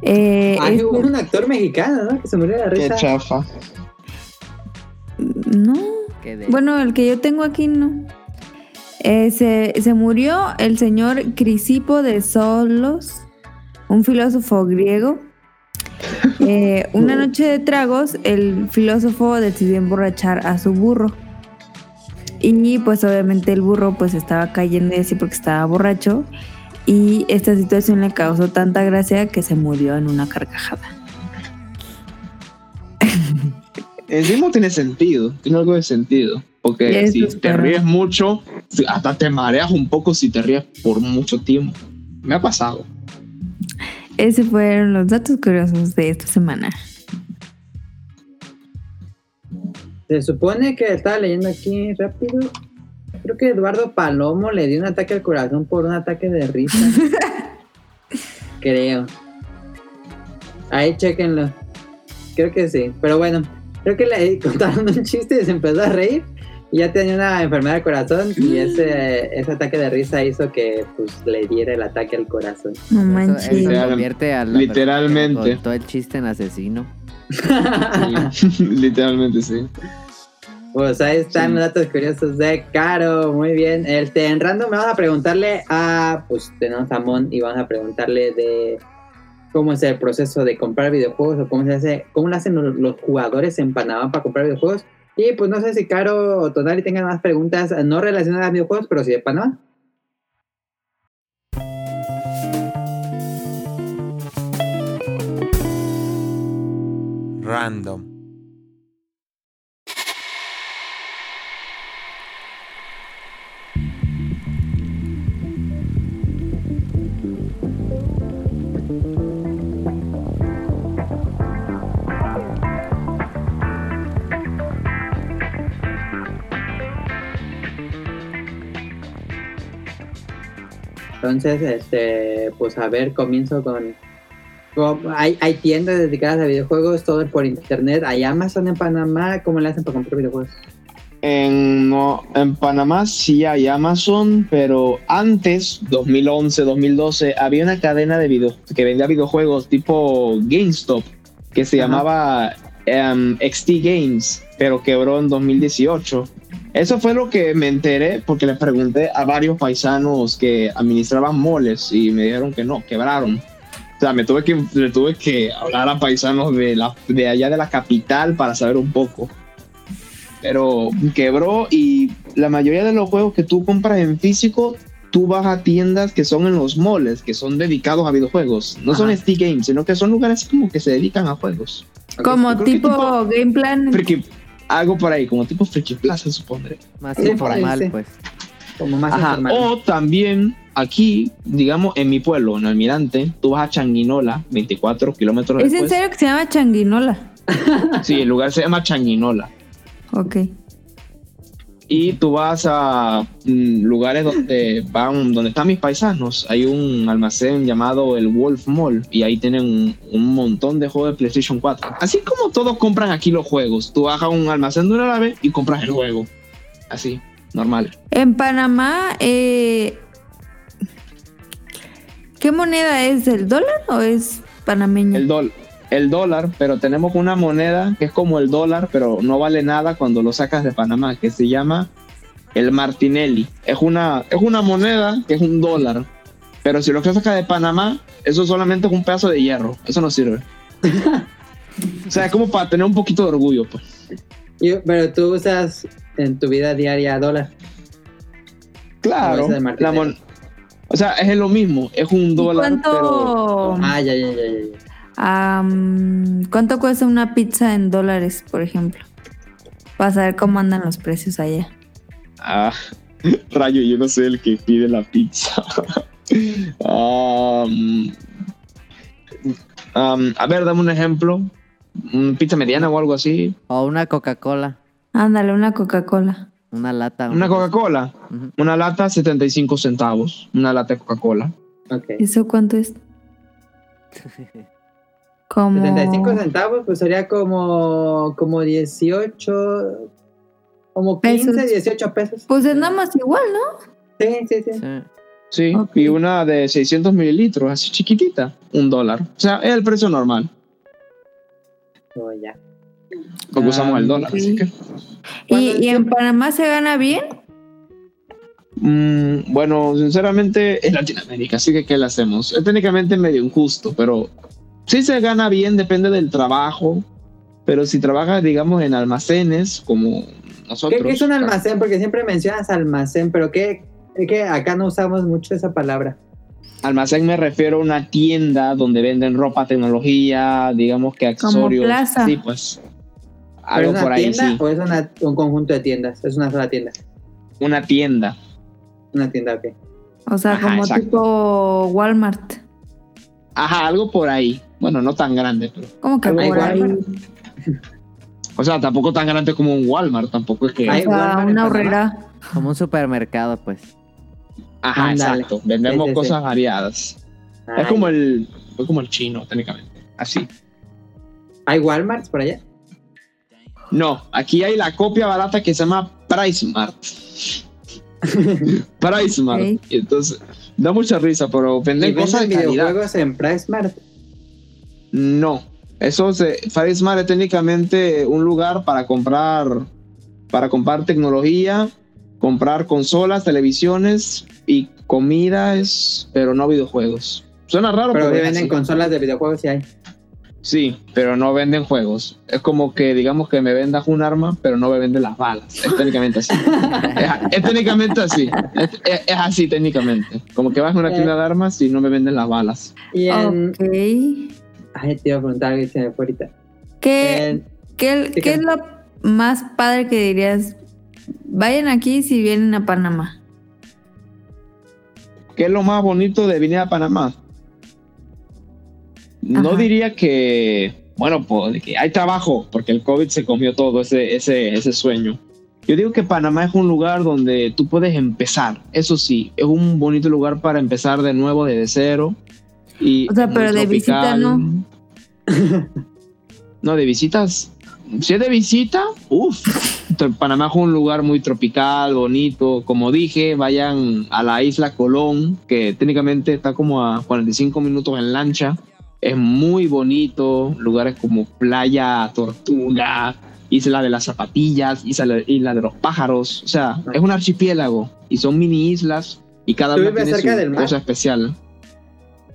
Speaker 1: Eh,
Speaker 2: Ay,
Speaker 1: este-
Speaker 2: hubo un actor mexicano, ¿no? Que se murió de la
Speaker 3: Qué
Speaker 2: risa.
Speaker 3: chafa.
Speaker 1: no,
Speaker 4: ¿Qué
Speaker 1: bueno, el que yo tengo aquí no. Eh, se, se murió el señor Crisipo de Solos, un filósofo griego. Eh, una noche de tragos, el filósofo decidió emborrachar a su burro. Y pues obviamente el burro pues estaba cayendo y así porque estaba borracho. Y esta situación le causó tanta gracia que se murió en una carcajada.
Speaker 3: Encima tiene sentido, tiene algo de sentido. Porque
Speaker 1: Eso
Speaker 3: si te ríes mucho, hasta te mareas un poco si te ríes por mucho tiempo. Me ha pasado.
Speaker 1: Esos fueron los datos curiosos de esta semana.
Speaker 2: Se supone que estaba leyendo aquí rápido. Creo que Eduardo Palomo le dio un ataque al corazón por un ataque de risa. Creo. Ahí chequenlo. Creo que sí. Pero bueno, creo que le contaron un chiste y se empezó a reír. Y ya tenía una enfermedad del corazón. Y ese, ese ataque de risa hizo que pues, le diera el ataque al corazón.
Speaker 1: No
Speaker 4: Eso,
Speaker 1: manches.
Speaker 4: eso
Speaker 3: Literal-
Speaker 4: convierte a la
Speaker 3: literalmente.
Speaker 4: que contó el chiste en asesino.
Speaker 3: Literalmente sí.
Speaker 2: Pues ahí están
Speaker 3: Sí.
Speaker 2: los datos curiosos de Caro. Muy bien. Este, en random vamos a preguntarle a. Pues tenemos a Mon y vamos a preguntarle de cómo es el proceso de comprar videojuegos o cómo se hace, cómo lo hacen los, los jugadores en Panamá para comprar videojuegos. Y pues no sé si Caro o Tonali tengan más preguntas no relacionadas a videojuegos, pero sí de Panamá.
Speaker 5: Random.
Speaker 2: Entonces, este, pues a ver, comienzo con. con- hay, hay tiendas dedicadas a videojuegos, todo por internet. Hay Amazon en Panamá. ¿Cómo le hacen para comprar videojuegos?
Speaker 3: En, no, en Panamá sí hay Amazon, pero antes, 2011, 2012, había una cadena de video que vendía videojuegos tipo GameStop, que se
Speaker 2: Ajá.
Speaker 3: llamaba em, XT Games, pero quebró en 2018. Eso fue lo que me enteré porque le pregunté a varios paisanos que administraban moles y me dijeron que no, quebraron. O sea, me tuve que, le tuve que hablar a paisanos de, la, de allá de la capital para saber un poco pero quebró y la mayoría de los juegos que tú compras en físico, tú vas a tiendas que son en los moles, que son dedicados a videojuegos. No son
Speaker 2: Ajá.
Speaker 3: Steam Games, sino que son lugares como que se dedican a juegos.
Speaker 1: Como tipo Game Plan.
Speaker 3: Friki, algo por ahí, como tipo Friki Plaza, supondré.
Speaker 4: Más
Speaker 2: Sí,
Speaker 4: informal, pues.
Speaker 2: Como más
Speaker 3: Ajá.
Speaker 2: informal.
Speaker 3: O también aquí, digamos, en mi pueblo, en Almirante, tú vas a Changuinola, 24 kilómetros
Speaker 1: ¿Es en
Speaker 3: después.
Speaker 1: serio que se llama Changuinola?
Speaker 3: Sí, el lugar se llama Changuinola.
Speaker 1: Ok.
Speaker 3: Y tú vas a mm, lugares donde van donde están mis paisanos. Hay un almacén llamado el Wolf Mall y ahí tienen un, un montón de juegos de PlayStation 4 así como todos compran aquí los juegos tú vas a un almacén de una nave y compras el juego. Así normal.
Speaker 1: En Panamá, eh, ¿qué moneda es? ¿El dólar o es panameña?
Speaker 3: el dólar el dólar pero tenemos una moneda que es como el dólar pero no vale nada cuando lo sacas de Panamá que se llama el Martinelli. Es una es una moneda que es un dólar pero si lo que sacas de Panamá eso solamente es un pedazo de hierro. Eso no sirve. O sea es como para tener un poquito de orgullo pues.
Speaker 2: Pero tú usas en tu vida diaria dólar.
Speaker 3: claro la o sea es lo mismo es un
Speaker 1: ¿Y
Speaker 3: dólar pero
Speaker 1: cuánto,
Speaker 2: Ah, ya, ya, ya, ya.
Speaker 1: Am, cuánto cuesta una pizza en dólares, por ejemplo? Para saber cómo andan los precios allá.
Speaker 3: Ah, rayo, yo no soy el que pide la pizza. Um, um, a ver, dame un ejemplo. ¿Un pizza mediana o algo así?
Speaker 4: O una Coca-Cola.
Speaker 1: Ándale, una Coca-Cola.
Speaker 4: Una lata.
Speaker 3: Una Coca-Cola.
Speaker 4: Ujú.
Speaker 3: Una lata, 75 centavos. Una lata de Coca-Cola.
Speaker 1: ¿Eso cuánto es? Como
Speaker 2: 75 centavos, pues sería como, como 18, como 15,
Speaker 1: Pesos.
Speaker 2: 18 pesos.
Speaker 1: Pues es nada más igual, ¿no?
Speaker 2: Sí, sí, sí.
Speaker 4: Sí.
Speaker 3: Y una de 600 mililitros, así chiquitita, un dólar. O sea, es el precio normal,
Speaker 2: Oh, ya.
Speaker 3: porque
Speaker 2: Ah,
Speaker 3: usamos el dólar.
Speaker 1: ok.
Speaker 3: Así que,
Speaker 1: ¿Y,
Speaker 2: ¿Cuándo
Speaker 1: y en Panamá se gana bien?
Speaker 3: mm, bueno, sinceramente es Latinoamérica, así que ¿qué le hacemos? Es técnicamente medio injusto, pero sí se gana bien, depende del trabajo. Pero si trabajas, digamos, en almacenes, como
Speaker 2: ¿Qué,
Speaker 3: nosotros.
Speaker 2: qué es un almacén? Porque siempre mencionas almacén, pero ¿qué? Es que acá no usamos mucho esa palabra.
Speaker 3: Almacén me refiero a una tienda donde venden ropa, tecnología, digamos que accesorios.
Speaker 1: plaza.
Speaker 3: Sí, pues.
Speaker 2: ¿Pero
Speaker 3: Algo
Speaker 2: ¿Es una
Speaker 3: por ahí,
Speaker 2: tienda
Speaker 3: sí.
Speaker 2: o es una- un conjunto de tiendas? Es una sola tienda.
Speaker 3: Una tienda.
Speaker 2: Una tienda, ok.
Speaker 1: O sea,
Speaker 3: Ajá,
Speaker 1: como
Speaker 3: exacto.
Speaker 1: tipo Walmart.
Speaker 3: Ajá, algo por ahí. Bueno, no tan grande, pero.
Speaker 1: ¿Cómo que ahí?
Speaker 2: Walmart.
Speaker 3: O sea, tampoco tan grande como un Walmart, tampoco es que.
Speaker 1: O
Speaker 2: Hay Walmart
Speaker 1: una horrera.
Speaker 4: Como un supermercado, pues.
Speaker 3: Ajá, exacto. Vendemos
Speaker 2: Sí, sí, sí.
Speaker 3: cosas variadas. Es como el. Es como el chino, técnicamente. Así.
Speaker 2: ¿Hay Walmarts por allá?
Speaker 3: No, aquí hay la copia barata que se llama PriceMart. PriceMart.
Speaker 1: Ok.
Speaker 3: Y entonces, da mucha risa, pero
Speaker 2: ¿Y
Speaker 3: venden cosas de
Speaker 2: venden
Speaker 3: calidad.
Speaker 2: videojuegos en PriceMart?
Speaker 3: No. Eso se. PriceMart es técnicamente un lugar para comprar. Para comprar tecnología, comprar consolas, televisiones y comidas, pero no videojuegos. Suena raro,
Speaker 2: Pero
Speaker 3: pero,
Speaker 2: venden
Speaker 3: así.
Speaker 2: consolas de videojuegos sí hay.
Speaker 3: Sí, pero no venden juegos. Es como que digamos que me vendas un arma, pero no me venden las balas. Es técnicamente así. es, es técnicamente así. Es, es- es así técnicamente. Como que vas a una tienda de armas y no me venden las balas.
Speaker 2: Y en...
Speaker 1: Ok.
Speaker 2: Ay, te iba a preguntar algo y se me fue ahorita.
Speaker 1: ¿Qué, qué es lo más padre que dirías? Vayan aquí si vienen a Panamá.
Speaker 3: ¿Qué es lo más bonito de venir a Panamá? No
Speaker 1: Ajá.
Speaker 3: diría que, bueno, pues que hay trabajo, porque el COVID se comió todo ese, ese, ese sueño. Yo digo que Panamá es un lugar donde tú puedes empezar. Eso sí, es un bonito lugar para empezar de nuevo desde cero. Y
Speaker 1: O sea, pero de visita no.
Speaker 3: No, de visitas. Si es de visita, uff. Panamá es un lugar muy tropical, bonito. Como dije, vayan a la isla Colón, que técnicamente está como a 45 minutos en lancha. Es muy bonito. Lugares como Playa Tortuga, Isla de las Zapatillas, Isla, Isla de los Pájaros. O sea, es un archipiélago y son mini islas y cada
Speaker 2: ¿Tú
Speaker 3: una tiene
Speaker 2: cerca
Speaker 3: su
Speaker 2: del mar?
Speaker 3: cosa especial.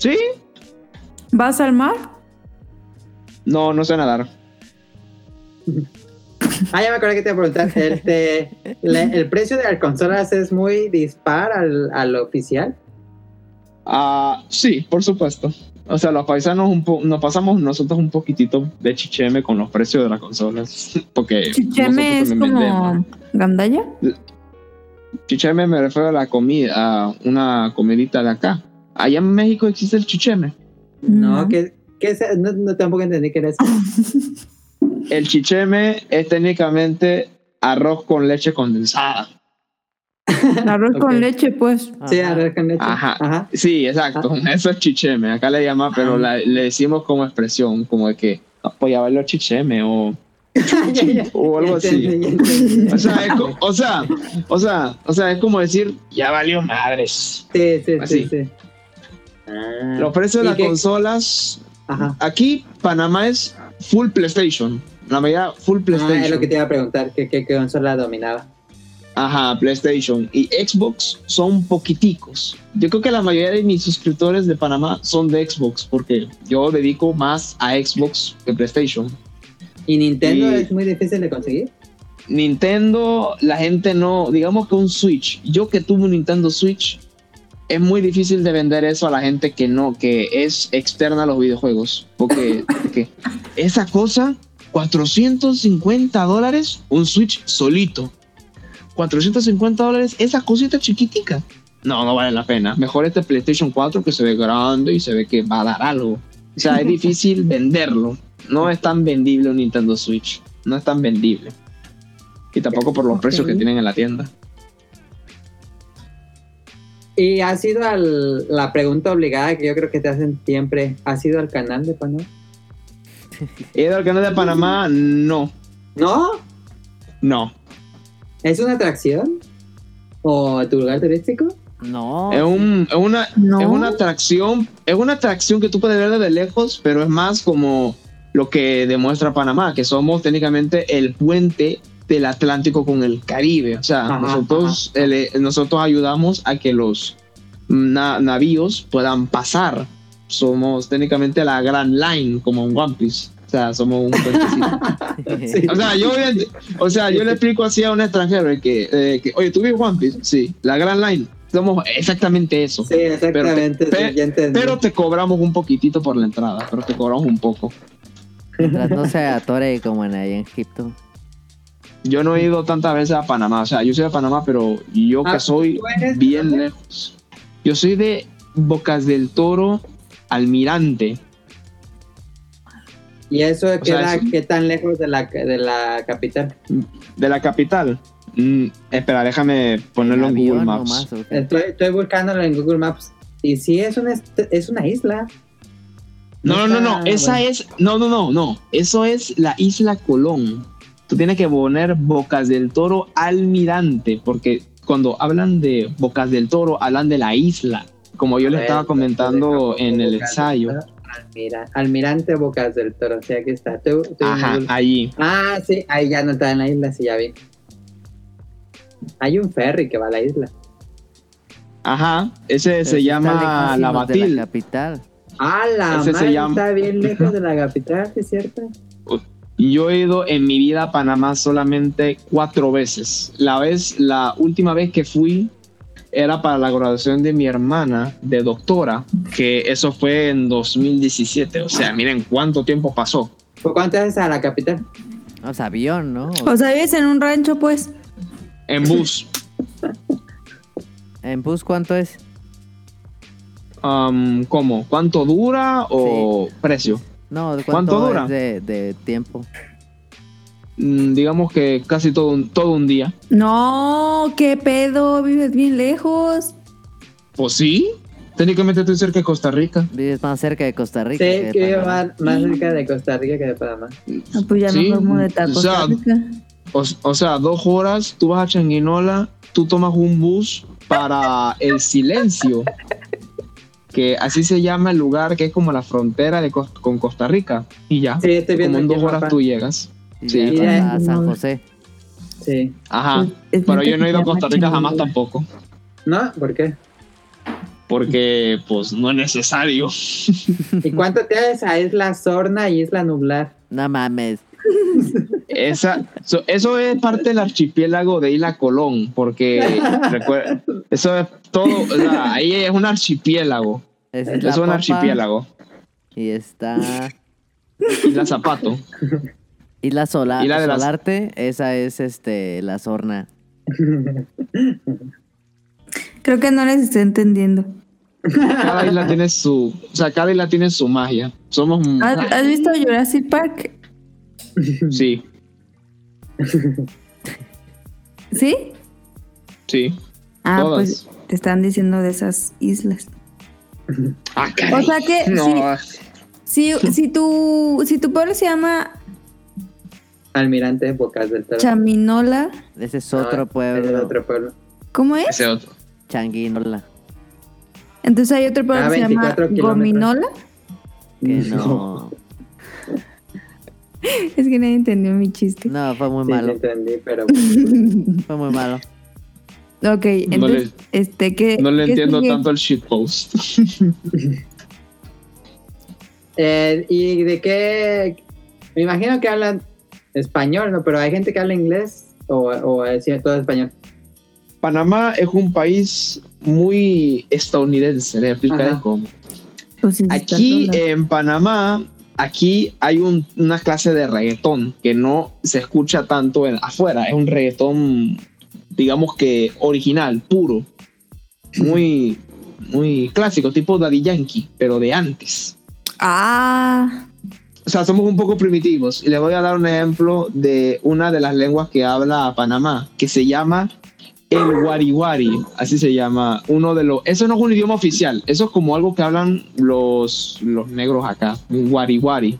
Speaker 3: ¿Sí?
Speaker 1: ¿Vas al mar?
Speaker 3: No, no sé nadar.
Speaker 2: Ah, ya me acordé que te iba a preguntar. Este, le- ¿El precio de las consolas es muy dispar al, al oficial?
Speaker 3: Ah, sí, por supuesto. O sea, los paisanos un po- nos pasamos nosotros un poquitito de chicheme con los precios de las consolas. Porque
Speaker 1: Chicheme es como
Speaker 3: vendemos.
Speaker 1: gandalla.
Speaker 3: Chicheme me refiero a la comida, a una comidita de acá. Allá en México existe el chicheme.
Speaker 2: No, que, que no, no, tampoco entendí que era eso.
Speaker 3: El chicheme es técnicamente arroz con leche condensada.
Speaker 1: Arroz con leche, pues.
Speaker 2: Sí, arroz con leche.
Speaker 3: Ajá.
Speaker 2: Ajá.
Speaker 3: Sí, exacto. Eso es chicheme. Acá le llama, pero
Speaker 2: Ah.
Speaker 3: la- le decimos como expresión, como de que apoyaba los chicheme o
Speaker 2: Ya, ya.
Speaker 3: o algo así. O sea, es o sea, o sea, o sea, es como decir, ya valió madres.
Speaker 2: Sí, sí,
Speaker 3: Así.
Speaker 2: sí, sí. Ah.
Speaker 3: Los precios de
Speaker 2: ¿Y
Speaker 3: las
Speaker 2: qué?
Speaker 3: consolas,
Speaker 2: Ajá.
Speaker 3: aquí Panamá es full PlayStation. La mayoría full
Speaker 2: Ah,
Speaker 3: PlayStation.
Speaker 2: es lo que te iba a preguntar, ¿qué, qué, qué consola dominaba?
Speaker 3: Ajá, PlayStation. Y Xbox son poquiticos. Yo creo que la mayoría de mis suscriptores de Panamá son de Xbox, porque yo dedico más a Xbox que PlayStation.
Speaker 2: ¿Y Nintendo
Speaker 3: Y-
Speaker 2: es muy difícil de conseguir?
Speaker 3: Nintendo, la gente no, digamos que un Switch. Yo que tuve un Nintendo Switch, es muy difícil de vender eso a la gente que no, que es externa a los videojuegos. Porque, porque esa cosa, 450 dólares, un Switch solito. 450 dólares, esa cosita chiquitica. No, no vale la pena. Mejor este PlayStation 4 que se ve grande y se ve que va a dar algo. O sea, es difícil venderlo. No es tan vendible un Nintendo Switch. No es tan vendible. Y tampoco por los precios que tienen en la tienda.
Speaker 2: Y ha sido al, la pregunta obligada que yo creo que te hacen siempre. ¿Has ido al canal de Panamá?
Speaker 3: He ido al canal de Panamá, no,
Speaker 2: ¿No?
Speaker 3: no.
Speaker 2: ¿Es una atracción? ¿O tu lugar turístico?
Speaker 4: No.
Speaker 3: Es, un, es una,
Speaker 1: No.
Speaker 3: es una atracción, es una atracción que tú puedes ver desde lejos, pero es más como lo que demuestra Panamá, que somos técnicamente el puente del Atlántico con el Caribe. O sea,
Speaker 2: Ajá,
Speaker 3: nosotros, el- nosotros ayudamos a que los na- navíos puedan pasar. Somos técnicamente la Grand Line, como en One Piece. O sea, somos un.
Speaker 2: Sí.
Speaker 3: O sea, yo, o sea, yo le explico así a un extranjero de que, eh, que, oye, ¿tú ves One Piece? Sí, la Grand Line. Somos exactamente eso.
Speaker 2: Sí, exactamente.
Speaker 3: Pero te-
Speaker 2: sí, ya entendí.
Speaker 3: Pero te cobramos un poquitito por la entrada, pero te cobramos un poco.
Speaker 4: Mientras no se atore como en ahí en Egipto.
Speaker 3: Yo no he ido tantas veces a Panamá, o sea, yo soy de Panamá, pero yo
Speaker 2: Ah,
Speaker 3: que soy
Speaker 2: ¿tú eres de
Speaker 3: bien lejos. Yo soy de Bocas del Toro, Almirante.
Speaker 2: ¿Y eso
Speaker 3: sea,
Speaker 2: queda
Speaker 3: eso-
Speaker 2: qué tan lejos de la, de la capital?
Speaker 3: de la capital. Mm, espera, déjame ponerlo en, Google Maps.
Speaker 2: Estoy, estoy buscándolo en Google Maps. Y sí, es una, es una isla.
Speaker 3: No, no, no, no, esa
Speaker 2: bueno.
Speaker 3: es, no, no, no, no, eso es la isla Colón. Tú tienes que poner Bocas del Toro Almirante, porque cuando hablan de Bocas del Toro, hablan de la isla, como yo le estaba comentando
Speaker 2: entonces,
Speaker 3: en el ensayo.
Speaker 2: Almira- Almirante Bocas del Toro, o sea, aquí está. Estoy en
Speaker 3: Ajá, allí.
Speaker 2: Ah, sí, ahí ya no está en la isla, sí, ya vi. Hay un ferry que va a la isla.
Speaker 3: Ajá, ese
Speaker 4: Pero
Speaker 3: se llama La Batil.
Speaker 4: la capital.
Speaker 2: Ah, la
Speaker 3: Ese se llama-
Speaker 2: está bien lejos de la capital, ¿sí ¿es cierto?
Speaker 3: Yo he ido en mi vida a Panamá solamente cuatro veces. La vez, la última vez que fui era para la graduación de mi hermana de doctora, que eso fue en 2017. O sea, miren cuánto tiempo pasó.
Speaker 2: ¿Por cuánto es a la capital?
Speaker 4: O sea, avión, ¿no?
Speaker 1: O sea, vives en un rancho, pues.
Speaker 3: En bus.
Speaker 4: ¿En bus cuánto es?
Speaker 3: Um, ¿Cómo? ¿Cuánto dura o precio?
Speaker 4: No, ¿de
Speaker 3: ¿Cuánto
Speaker 4: ¿cuánto,
Speaker 3: dura?
Speaker 4: es de, de tiempo?
Speaker 3: Mm, digamos que casi todo un, todo un día.
Speaker 1: No, qué pedo, vives bien lejos.
Speaker 3: Pues sí. Técnicamente estoy cerca de Costa Rica.
Speaker 4: Vives más cerca de Costa Rica.
Speaker 2: Sí,
Speaker 4: que de
Speaker 2: que más, más cerca de Costa Rica que de Panamá.
Speaker 1: No, pues ya
Speaker 3: Sí,
Speaker 1: mejor múdate a
Speaker 3: o
Speaker 1: Costa
Speaker 3: sea,
Speaker 1: Rica.
Speaker 3: O, o sea, dos horas, tú vas a Changuinola, tú tomas un bus para el silencio, que así se llama el lugar que es como la frontera de Cos- con Costa Rica, y ya.
Speaker 2: Sí, estoy viendo
Speaker 3: como en dos horas tú llegas.
Speaker 4: Y
Speaker 3: Sí.
Speaker 4: a San José.
Speaker 2: Sí.
Speaker 3: Ajá.
Speaker 1: Es
Speaker 3: Pero yo no he ido a Costa Rica jamás tampoco,
Speaker 2: ¿No? ¿Por qué?
Speaker 3: porque pues no es necesario.
Speaker 2: ¿Y cuánto te da esa isla Sorna y isla Nublar?
Speaker 4: No mames.
Speaker 3: Esa, so- eso es parte del archipiélago de Isla Colón, porque recuerda, eso es todo, o sea, ahí es un archipiélago, es, un archipiélago.
Speaker 4: Y está
Speaker 3: Isla Zapato.
Speaker 4: Isla Sola,
Speaker 3: Isla de las-
Speaker 4: Solarte. Esa es este la Sorna.
Speaker 1: Creo que no les estoy entendiendo.
Speaker 3: Cada isla tiene su, o sea, cada isla tiene su magia. Somos,
Speaker 1: ¿Has, has visto Jurassic Park?
Speaker 3: sí,
Speaker 1: ¿Sí?
Speaker 3: sí.
Speaker 1: Ah,
Speaker 3: Todas.
Speaker 1: pues te están diciendo de esas islas.
Speaker 3: Ah,
Speaker 1: O sea que
Speaker 3: No,
Speaker 1: si, si, tu, si tu pueblo se llama
Speaker 2: Almirante de Bocas del Toro.
Speaker 1: Chaminola,
Speaker 4: Ese es
Speaker 2: Ah,
Speaker 4: otro
Speaker 2: Es
Speaker 4: pueblo.
Speaker 2: otro pueblo.
Speaker 1: ¿cómo es?
Speaker 3: ese otro.
Speaker 4: Changuinola.
Speaker 1: Entonces hay otro pueblo
Speaker 2: Ah,
Speaker 1: que se llama
Speaker 2: 24 kilómetros.
Speaker 1: Gominola.
Speaker 4: Que no.
Speaker 1: Es que nadie entendió mi chiste.
Speaker 4: No, fue muy
Speaker 2: Sí,
Speaker 4: malo.
Speaker 2: sí entendí, pero
Speaker 4: Fue muy malo.
Speaker 1: Ok, entonces, este, ¿qué?
Speaker 3: No le
Speaker 1: qué
Speaker 3: entiendo
Speaker 1: sigue?
Speaker 3: tanto el shitpost.
Speaker 2: Eh, ¿Y de qué? Me imagino que hablan español, ¿no? Pero hay gente que habla inglés o, o es todo español.
Speaker 3: Panamá es un país muy estadounidense, le explicaré
Speaker 2: Ajá.
Speaker 3: cómo.
Speaker 1: Pues sí,
Speaker 3: Aquí en Panamá, aquí hay un- una clase de reggaetón que no se escucha tanto en, afuera. Es un reggaetón, digamos que original, puro, muy, muy clásico, tipo Daddy Yankee, pero de antes.
Speaker 1: Ah,
Speaker 3: O sea, somos un poco primitivos. Y le voy a dar un ejemplo de una de las lenguas que habla Panamá, que se llama el Wariwari. Así se llama. Uno de los. Eso no es un idioma oficial. Eso es como algo que hablan los, los negros acá. Un Wariwari.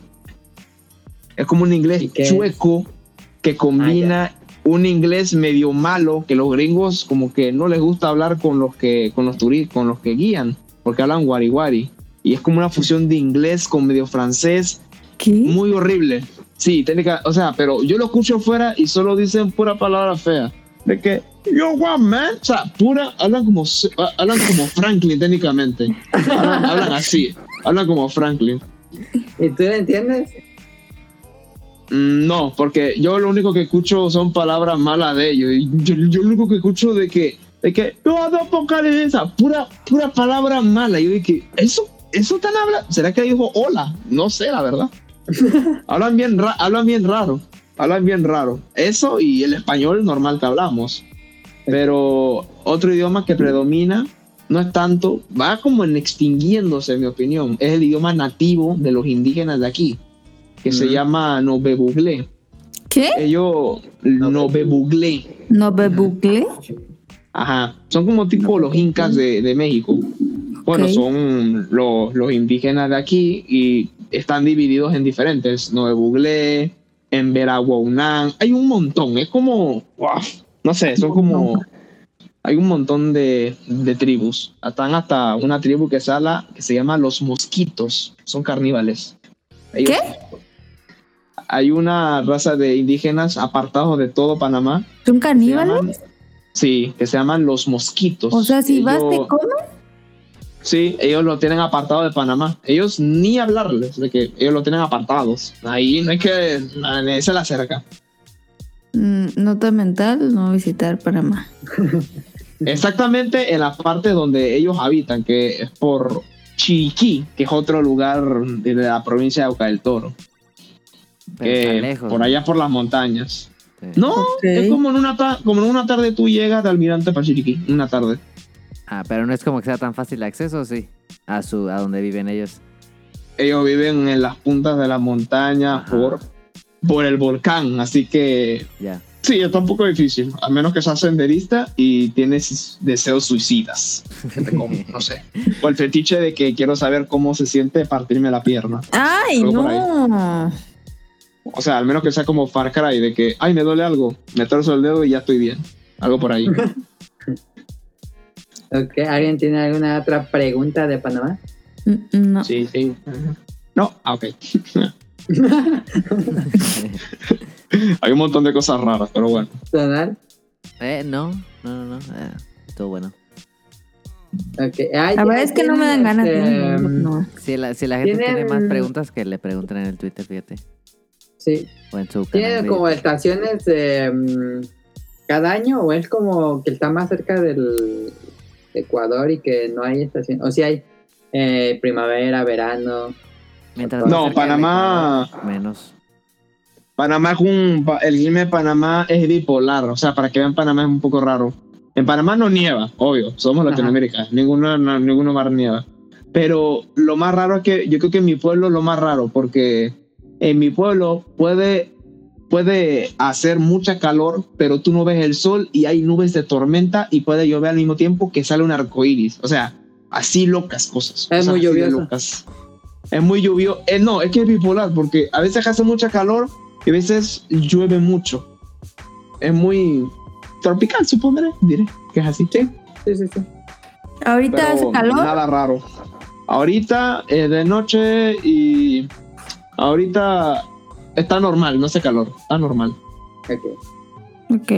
Speaker 3: Es como un inglés chueco que combina un inglés medio malo que los gringos como que no les gusta hablar con los que con los turistas, con los que guían, porque hablan wari wari y es como una fusión de inglés con medio francés,
Speaker 1: ¿Qué?
Speaker 3: muy horrible. Sí, técnica, o sea, pero yo lo escucho afuera y solo dicen pura palabra fea. De que yo what man, o sea, pura hablan como hablan como Franklin técnicamente. Hablan, hablan así, hablan como Franklin.
Speaker 2: ¿Y tú lo entiendes?
Speaker 3: Mm, No, porque yo lo único que escucho son palabras malas de ellos. Yo, yo lo único que escucho de que, de que, todo apocalipsis, pura, pura palabra mala. Yo dije, ¿eso, eso tan habla? ¿Será que dijo hola? No sé, la verdad. hablan, bien ra- hablan bien raro. Hablan bien raro. Eso y el español normal que hablamos. Pero otro idioma que predomina no es tanto, va como en extinguiéndose, en mi opinión. Es el idioma nativo de los indígenas de aquí, que se llama Nobebuglé.
Speaker 1: ¿Qué?
Speaker 3: Ellos Nobebuglé.
Speaker 1: ¿No me bucle?
Speaker 3: Ajá. Son como tipo los incas de, de México. Bueno, son los, los indígenas de aquí y están divididos en diferentes. Nobebuglé, en Veraguaunán. Hay un montón. Es como. no sé, son como. Hay un montón de, de tribus. Están hasta una tribu que, sala, que se llama los mosquitos. Son carníbales. Ellos- Hay una raza de indígenas apartados de todo Panamá.
Speaker 1: ¿Son caníbales?
Speaker 3: llaman- sí, que se llaman los mosquitos.
Speaker 1: O sea, si vas te comen.
Speaker 3: Sí, ellos lo tienen apartado de Panamá. Ellos ni hablarles de que ellos lo tienen apartados. Ahí no hay que. Se la acerca.
Speaker 1: Mm, nota mental, no visitar Panamá.
Speaker 3: Exactamente en la parte donde ellos habitan, que es por Chiriquí, que es otro lugar de la provincia de Auca del Toro. Que
Speaker 4: lejos.
Speaker 3: por
Speaker 4: ¿no?
Speaker 3: allá por las montañas.
Speaker 4: Sí.
Speaker 3: No, es como en, una como en una tarde tú llegas de Almirante para Chiriquí. Una tarde.
Speaker 4: Ah, pero no es como que sea tan fácil el acceso, sí. A su, a donde viven ellos.
Speaker 3: ellos viven en las puntas de la montaña
Speaker 4: Ajá.
Speaker 3: por, por el volcán, así que
Speaker 4: Ya.
Speaker 3: sí, está un poco difícil, a menos que seas senderista y tienes deseos suicidas, no sé, o el fetiche de que quiero saber cómo se siente partirme la pierna,
Speaker 1: ¡Ay,
Speaker 3: Algo
Speaker 1: no!
Speaker 3: O sea, al menos que sea como Far Cry, de que, ay, me duele algo, me torzo el dedo y ya estoy bien, algo por ahí.
Speaker 2: Ok, ¿Alguien tiene alguna otra pregunta de Panamá?
Speaker 1: Mm, No.
Speaker 3: Sí, sí. No, ah, ok. Hay un montón de cosas raras, pero bueno.
Speaker 2: ¿Sonar?
Speaker 4: Eh, no, no, no, no. eh, estuvo bueno.
Speaker 2: Ok. Ay,
Speaker 1: La verdad es que no me dan ganas de
Speaker 2: este,
Speaker 1: no.
Speaker 4: Si la, si la gente tiene más preguntas, que le pregunten en el Twitter, fíjate.
Speaker 2: Sí.
Speaker 4: O en su canal.
Speaker 2: ¿Tiene
Speaker 4: de
Speaker 2: como estaciones eh, mm, cada año o es como que está más cerca del Ecuador y que no hay estación? O si hay eh, primavera, verano.
Speaker 4: Mientras
Speaker 3: No, Panamá,
Speaker 4: Menos.
Speaker 3: Panamá es un, pa- el clima de Panamá es bipolar, o sea, para que vean Panamá es un poco raro. En Panamá no nieva, obvio, somos
Speaker 2: Ajá.
Speaker 3: Latinoamérica, ninguno, no- ninguno mar nieva. Pero lo más raro es que yo creo que en mi pueblo es lo más raro, porque en mi pueblo puede, puede hacer mucha calor, pero tú no ves el sol y hay nubes de tormenta y puede llover al mismo tiempo que sale un arco iris. O sea, así locas cosas.
Speaker 2: Es muy lluvioso.
Speaker 3: Es muy lluvioso. Eh, no, es que es bipolar, porque a veces hace mucha calor y a veces llueve mucho. Es muy tropical, supondré, diré que es así.
Speaker 2: Sí, sí, sí. sí.
Speaker 1: Ahorita
Speaker 3: Pero
Speaker 1: hace calor.
Speaker 3: Nada raro. Ahorita es de noche y ahorita está normal, no hace calor, está normal.
Speaker 2: Ok.
Speaker 1: Ok.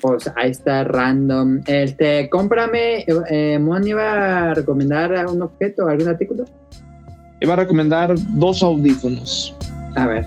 Speaker 2: Pues ahí está random. Este, cómprame. Eh, Mon iba a recomendar un objeto, algún artículo.
Speaker 3: Iba a recomendar dos audífonos.
Speaker 2: A ver.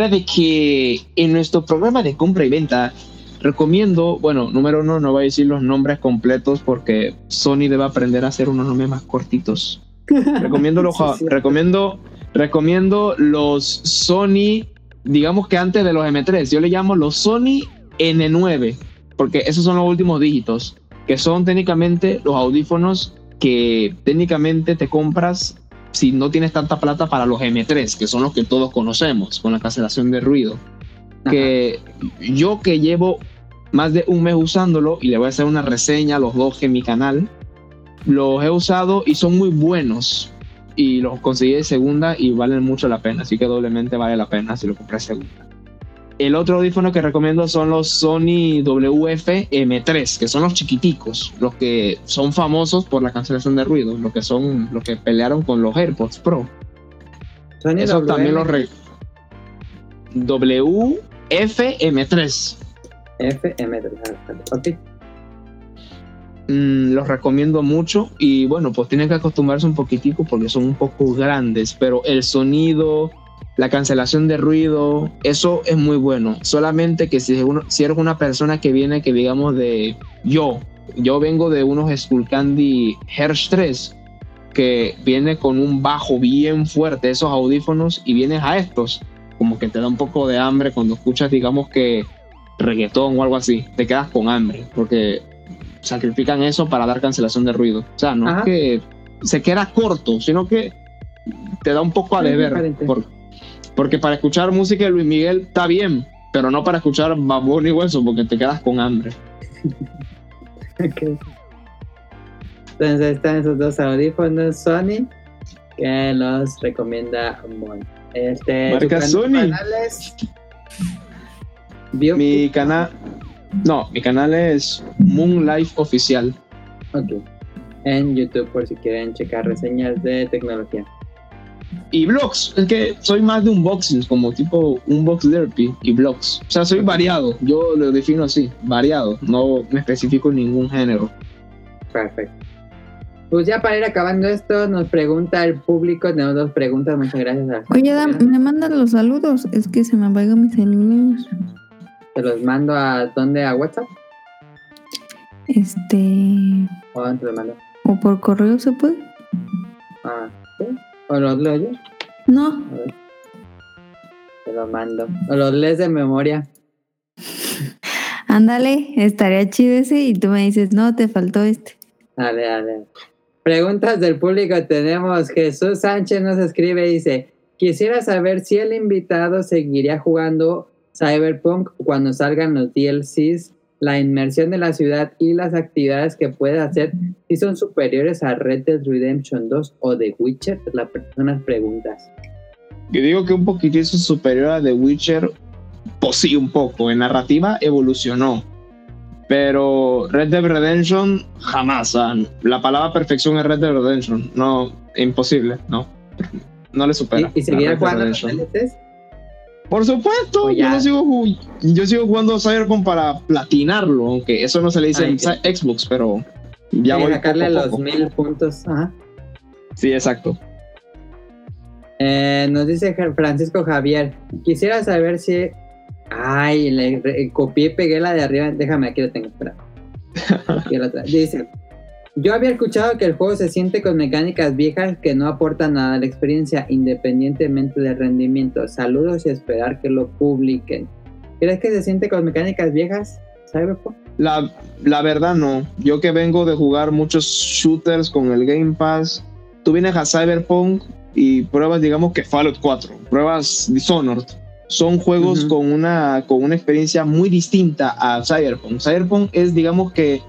Speaker 3: Era de que en nuestro programa de compra y venta recomiendo, bueno, número uno, no voy a decir los nombres completos porque Sony debe aprender a hacer unos nombres más cortitos. Recomiendo los,
Speaker 2: Sí,
Speaker 3: recomiendo, recomiendo los Sony digamos que antes de los M3. Yo le llamo los Sony N9, porque esos son los últimos dígitos, que son técnicamente los audífonos que técnicamente te compras si no tienes tanta plata para los M3, que son los que todos conocemos, con la cancelación de ruido. Que yo que llevo más de un mes usándolo y le voy a hacer una reseña a los dos en mi canal, los he usado y son muy buenos. Y los conseguí de segunda y valen mucho la pena, así que doblemente vale la pena si lo compré segunda. El otro audífono que recomiendo son los Sony WF M3, que son los chiquiticos, los que son famosos por la cancelación de ruido, los que son los que pelearon con los AirPods Pro.
Speaker 2: Sony
Speaker 3: Eso también los re... WFM3.
Speaker 2: FM3. Ok.
Speaker 3: Mm, los recomiendo mucho y bueno, pues tienen que acostumbrarse un poquitico porque son un poco grandes, pero el sonido, la cancelación de ruido, eso es muy bueno. Solamente que si, uno- si eres una persona que viene, que digamos de yo, yo vengo de unos Skullcandy Hertz 3 que viene con un bajo bien fuerte, esos audífonos, y vienes a estos, como que te da un poco de hambre cuando escuchas, digamos que reggaetón o algo así, te quedas con hambre, porque sacrifican eso para dar cancelación de ruido. O sea, no
Speaker 2: Ajá.
Speaker 3: es que se queda corto, sino que te da un poco a deber. por- porque para escuchar música de Luis Miguel está bien, pero no para escuchar babón y hueso, porque te quedas con hambre.
Speaker 2: Entonces están esos dos audífonos Sony que los recomienda Mon. Este,
Speaker 3: Marca Sony. Mi canal. No, mi canal es Moon Life Oficial.
Speaker 2: Ok. En YouTube por si quieren checar reseñas de tecnología.
Speaker 3: Y blogs, es que soy más de unboxings, como tipo Unbox Therapy y blogs. O sea, soy variado, yo lo defino así, variado, no me especifico en ningún género.
Speaker 2: Perfecto. Pues ya para ir acabando esto, nos pregunta el público, tenemos dos preguntas, muchas gracias. A
Speaker 1: Oye, Dan, me mandan los saludos. Es que se me apagan mis saludos.
Speaker 2: Te los mando a dónde, a WhatsApp
Speaker 1: Este.
Speaker 2: o a dónde te los mando.
Speaker 1: ¿O por correo se puede?
Speaker 2: Ah, ¿sí? ¿O los leo yo?
Speaker 1: No.
Speaker 2: A ver. Te los mando. O los lees de memoria.
Speaker 1: Ándale, estaría chido ese y tú me dices, no, te faltó este.
Speaker 2: Dale, dale. Preguntas del público tenemos. Jesús Sánchez nos escribe y dice, quisiera saber si el invitado seguiría jugando Cyberpunk cuando salgan los DLCs, la inmersión de la ciudad y las actividades que puede hacer si son superiores a Red Dead Redemption 2 o The Witcher. Las personas preguntas.
Speaker 3: Yo digo que un poquitito superior a The Witcher, pues sí, un poco. En narrativa evolucionó. Pero Red Dead Redemption, jamás. la palabra perfección es Red Dead Redemption. No, imposible, no. No le supera.
Speaker 2: ¿Y, y seguirá jugando los. DLCs?
Speaker 3: Por supuesto,
Speaker 2: O
Speaker 3: yo, no sigo, yo sigo jugando Cyberpunk para platinarlo, aunque eso no se le dice
Speaker 2: Ay,
Speaker 3: en
Speaker 2: sí.
Speaker 3: Xbox, pero ya voy
Speaker 2: sacarle
Speaker 3: poco a
Speaker 2: los
Speaker 3: poco.
Speaker 2: mil puntos. Ajá.
Speaker 3: Sí, exacto.
Speaker 2: Eh, nos dice Francisco Javier. Quisiera saber si. Ay, le copié y pegué la de arriba. Déjame, aquí la tengo. Espera. Aquí la dice. Yo había escuchado que el juego se siente con mecánicas viejas que no aportan nada a la experiencia, independientemente del rendimiento. Saludos y esperar que lo publiquen. ¿Crees que se siente con mecánicas viejas? Cyberpunk?
Speaker 3: La, la verdad no. Yo que vengo de jugar muchos shooters con el Game Pass, tú vienes a Cyberpunk y pruebas, digamos que Fallout 4, pruebas Dishonored. Son juegos con, una, con una experiencia muy distinta a Cyberpunk. Cyberpunk es, digamos que,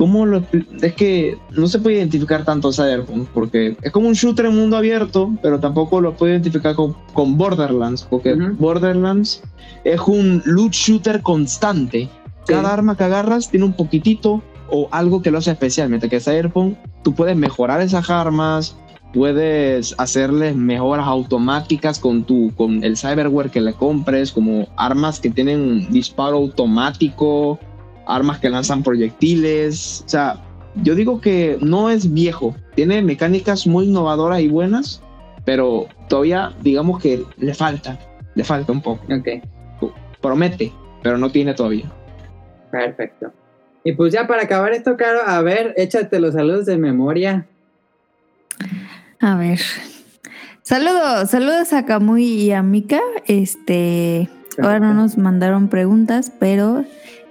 Speaker 3: ¿cómo lo Es que no se puede identificar tanto a Cyberpunk, porque es como un shooter en mundo abierto, pero tampoco lo puede identificar con, con Borderlands, porque. Borderlands es un loot shooter constante. Cada arma que agarras tiene un poquitito o algo que lo hace especial. Mientras que Cyberpunk, tú puedes mejorar esas armas, puedes hacerles mejoras automáticas con tu con el cyberware que le compres, como armas que tienen disparo automático, armas que lanzan proyectiles. O sea, yo digo que no es viejo, tiene mecánicas muy innovadoras y buenas, pero todavía digamos que le falta, le falta un poco.
Speaker 2: Ok.
Speaker 3: Promete, pero no tiene todavía.
Speaker 2: Perfecto. Y pues ya para acabar esto, Caro, a ver, échate los saludos de memoria.
Speaker 1: A ver. Saludos, saludos a Camuy y a Mika. Este, ahora no nos mandaron preguntas, pero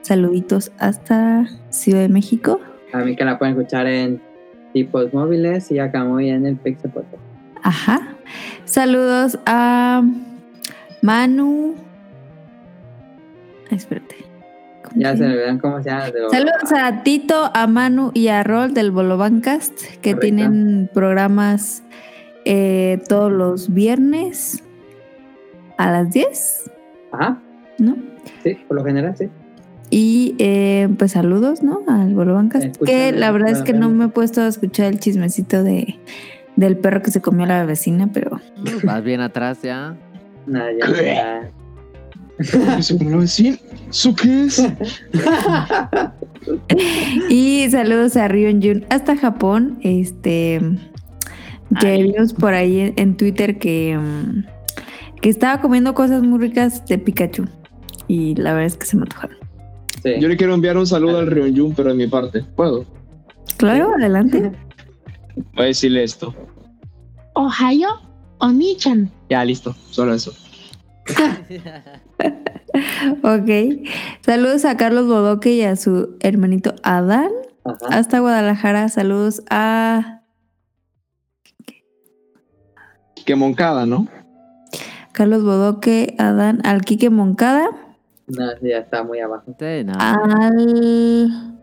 Speaker 1: saluditos hasta Ciudad de México.
Speaker 2: A mí que la pueden escuchar en tipos móviles y acá muy en el Pixel Podcast.
Speaker 1: Ajá. Saludos a Manu. Espérate. ¿Cómo
Speaker 2: Ya
Speaker 1: se
Speaker 2: me olvidan cómo se llama.
Speaker 1: Saludos a Tito, a Manu y a Rol del Bolobancast, que
Speaker 2: Correcto.
Speaker 1: tienen programas eh, todos los viernes a las 10,
Speaker 2: Ajá,
Speaker 1: ¿no?
Speaker 2: sí, por lo general, sí.
Speaker 1: Y eh, pues saludos, ¿no? Al Bolobancast.
Speaker 2: Escuchan
Speaker 1: Que la verdad es que no me he puesto a escuchar el chismecito de del perro que se comió a la vecina, pero
Speaker 4: Vas bien atrás ya.
Speaker 2: Nada, ya,
Speaker 3: decía. ¿Eso qué es?
Speaker 1: Y saludos a Rion Jun hasta Japón. Este que vimos por ahí en, en Twitter que, que estaba comiendo cosas muy ricas de Pikachu. Y la verdad es que se me antojaron.
Speaker 2: Sí.
Speaker 3: Yo le quiero enviar un saludo al Ryonjun, pero de mi parte. ¿Puedo?
Speaker 1: Claro, adelante.
Speaker 3: Voy a decirle esto.
Speaker 6: Ohio, Oni-chan.
Speaker 3: Ya, listo. Solo eso.
Speaker 1: ok. Saludos a Carlos Bodoque y a su hermanito Adán.
Speaker 2: Ajá.
Speaker 1: Hasta Guadalajara. Saludos a
Speaker 3: Que Moncada, ¿no?
Speaker 1: Carlos Bodoque, Adán, al Quique Moncada,
Speaker 2: No, ya está muy abajo.
Speaker 4: Sí, no.
Speaker 1: Al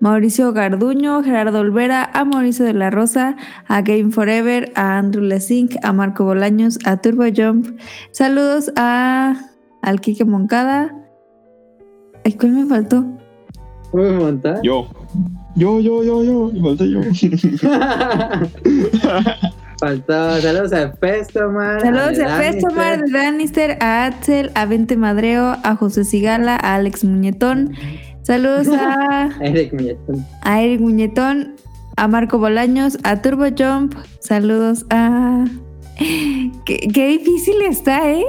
Speaker 1: Mauricio Garduño, Gerardo Olvera, a Mauricio de la Rosa, a Game Forever, a Andrew Lesink, a Marco Bolaños, a Turbo Jump. Saludos a al Quique Moncada. Ay, ¿Cuál me faltó?
Speaker 2: Un montón.
Speaker 3: Yo. Yo, yo, yo, yo. Y falté yo.
Speaker 2: Faltó. Saludos a Festomar.
Speaker 1: Saludos
Speaker 2: de
Speaker 1: a Festomar, de Danister, a Axel, a Vente Madreo, a José Sigala, a Alex Muñetón. Saludos a,
Speaker 2: Eric Milletón.
Speaker 1: a Eric Muñetón, a Marco Bolaños, a Turbo Jump. Saludos a. Qué, qué difícil está, ¿eh?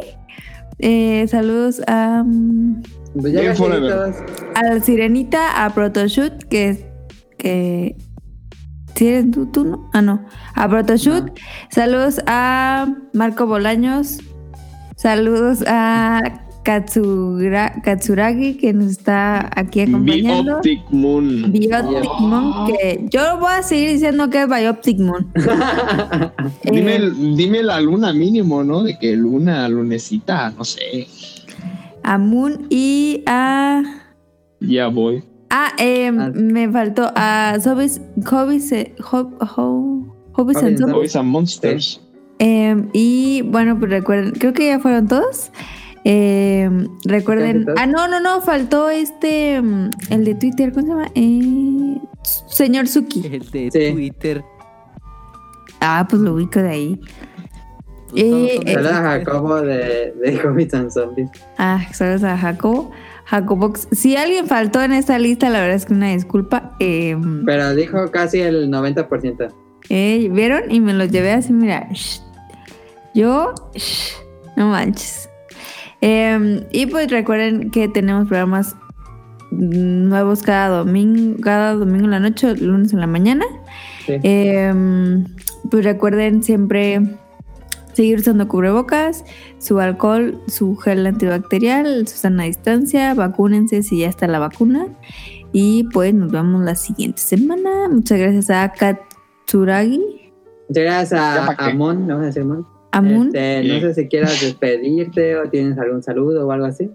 Speaker 1: Eh, saludos a, mm,
Speaker 2: Pues
Speaker 1: a la Sirenita, a Protoshoot, que. que ¿Sí eres tú, tú, no? Ah, no. A Protoshoot. Saludos a Marco Bolaños. Saludos a Katsura- Katsuragi, que nos está aquí acompañando.
Speaker 3: Bioptic Moon.
Speaker 1: Bioptic Moon, que yo voy a seguir diciendo que es Bioptic Moon.
Speaker 3: Dime,
Speaker 1: Eh,
Speaker 3: dime la luna mínimo, ¿no? De que luna, lunecita, no sé.
Speaker 1: a Moon y a.
Speaker 3: Ya voy.
Speaker 1: Ah, eh, me faltó a Hobbies, Hobbies, eh, Hob- Ho- Hobbies and
Speaker 2: Hobbies and
Speaker 1: Zombies.
Speaker 3: Boys and Monsters.
Speaker 1: Eh, y bueno, pues recuerden, creo que ya fueron todos. Eh, recuerden. Ah, no, no, no, faltó este, el de Twitter, ¿cómo se llama? Eh, señor Suki.
Speaker 4: El de
Speaker 2: Sí.
Speaker 4: Twitter.
Speaker 1: Ah, pues lo ubico de ahí.
Speaker 4: Pues
Speaker 1: Eh, eh,
Speaker 2: Saludos a Jacobo de, de Hobbits and Zombies.
Speaker 1: Ah, saludos a Jacobo. Jacobox. Si alguien faltó en esta lista, la verdad es que una disculpa. Eh,
Speaker 2: Pero dijo casi el 90%.
Speaker 1: eh, ¿Vieron? Y me los llevé así, mira. shh. Yo, shh, no manches. Eh, y pues recuerden que tenemos programas nuevos cada domingo, cada domingo en la noche, lunes en la mañana.
Speaker 2: Sí.
Speaker 1: Eh, pues recuerden siempre seguir usando cubrebocas, su alcohol, su gel antibacterial, su sana distancia, vacúnense si ya está la vacuna. Y pues nos vemos la siguiente semana. Muchas gracias a Katsuragi,
Speaker 2: Muchas gracias a,
Speaker 3: pa' qué.
Speaker 2: a Mon, ¿no? Vamos a decir Mon.
Speaker 1: Amun.
Speaker 2: Este, no sé si quieras despedirte o tienes algún saludo o algo así.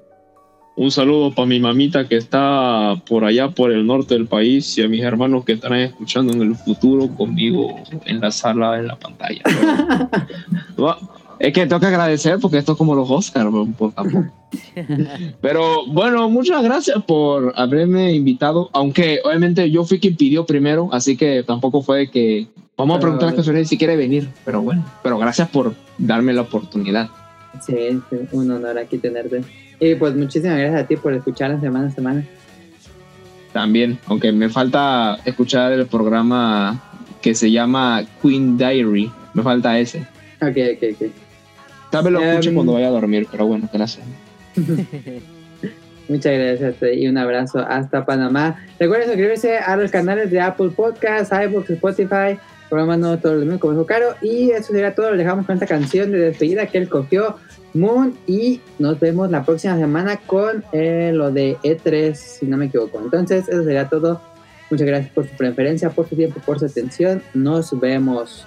Speaker 3: Un saludo para mi mamita que está por allá, por el norte del país, y a mis hermanos que estarán escuchando en el futuro conmigo en la sala, en la pantalla. Es que tengo que agradecer porque esto es como los Oscars. Pero bueno, muchas gracias por haberme invitado, aunque obviamente yo fui quien pidió primero, así que tampoco fue que vamos a preguntar a Casualidad si quiere venir, pero bueno, pero gracias por darme la oportunidad.
Speaker 2: Sí, es un honor aquí tenerte. Y pues muchísimas gracias a ti por escucharnos semana a semana.
Speaker 3: También, aunque me falta escuchar el programa que se llama Queen Diary. Me falta ese.
Speaker 2: Ok, ok, ok.
Speaker 3: Tal vez lo escuche
Speaker 2: Em.
Speaker 3: cuando vaya a dormir, pero bueno, gracias.
Speaker 2: Muchas gracias y un abrazo hasta Panamá. Recuerden suscribirse a los canales de Apple Podcasts, iBooks, Spotify, Programa nuevo todo el mundo como dijo Caro. Y eso sería todo. Lo dejamos con esta canción de despedida que él cogió Moon. Y nos vemos la próxima semana con eh, lo de E3, si no me equivoco. Entonces, eso sería todo. Muchas gracias por su preferencia, por su tiempo, por su atención. Nos vemos.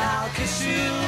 Speaker 5: I'll kiss you.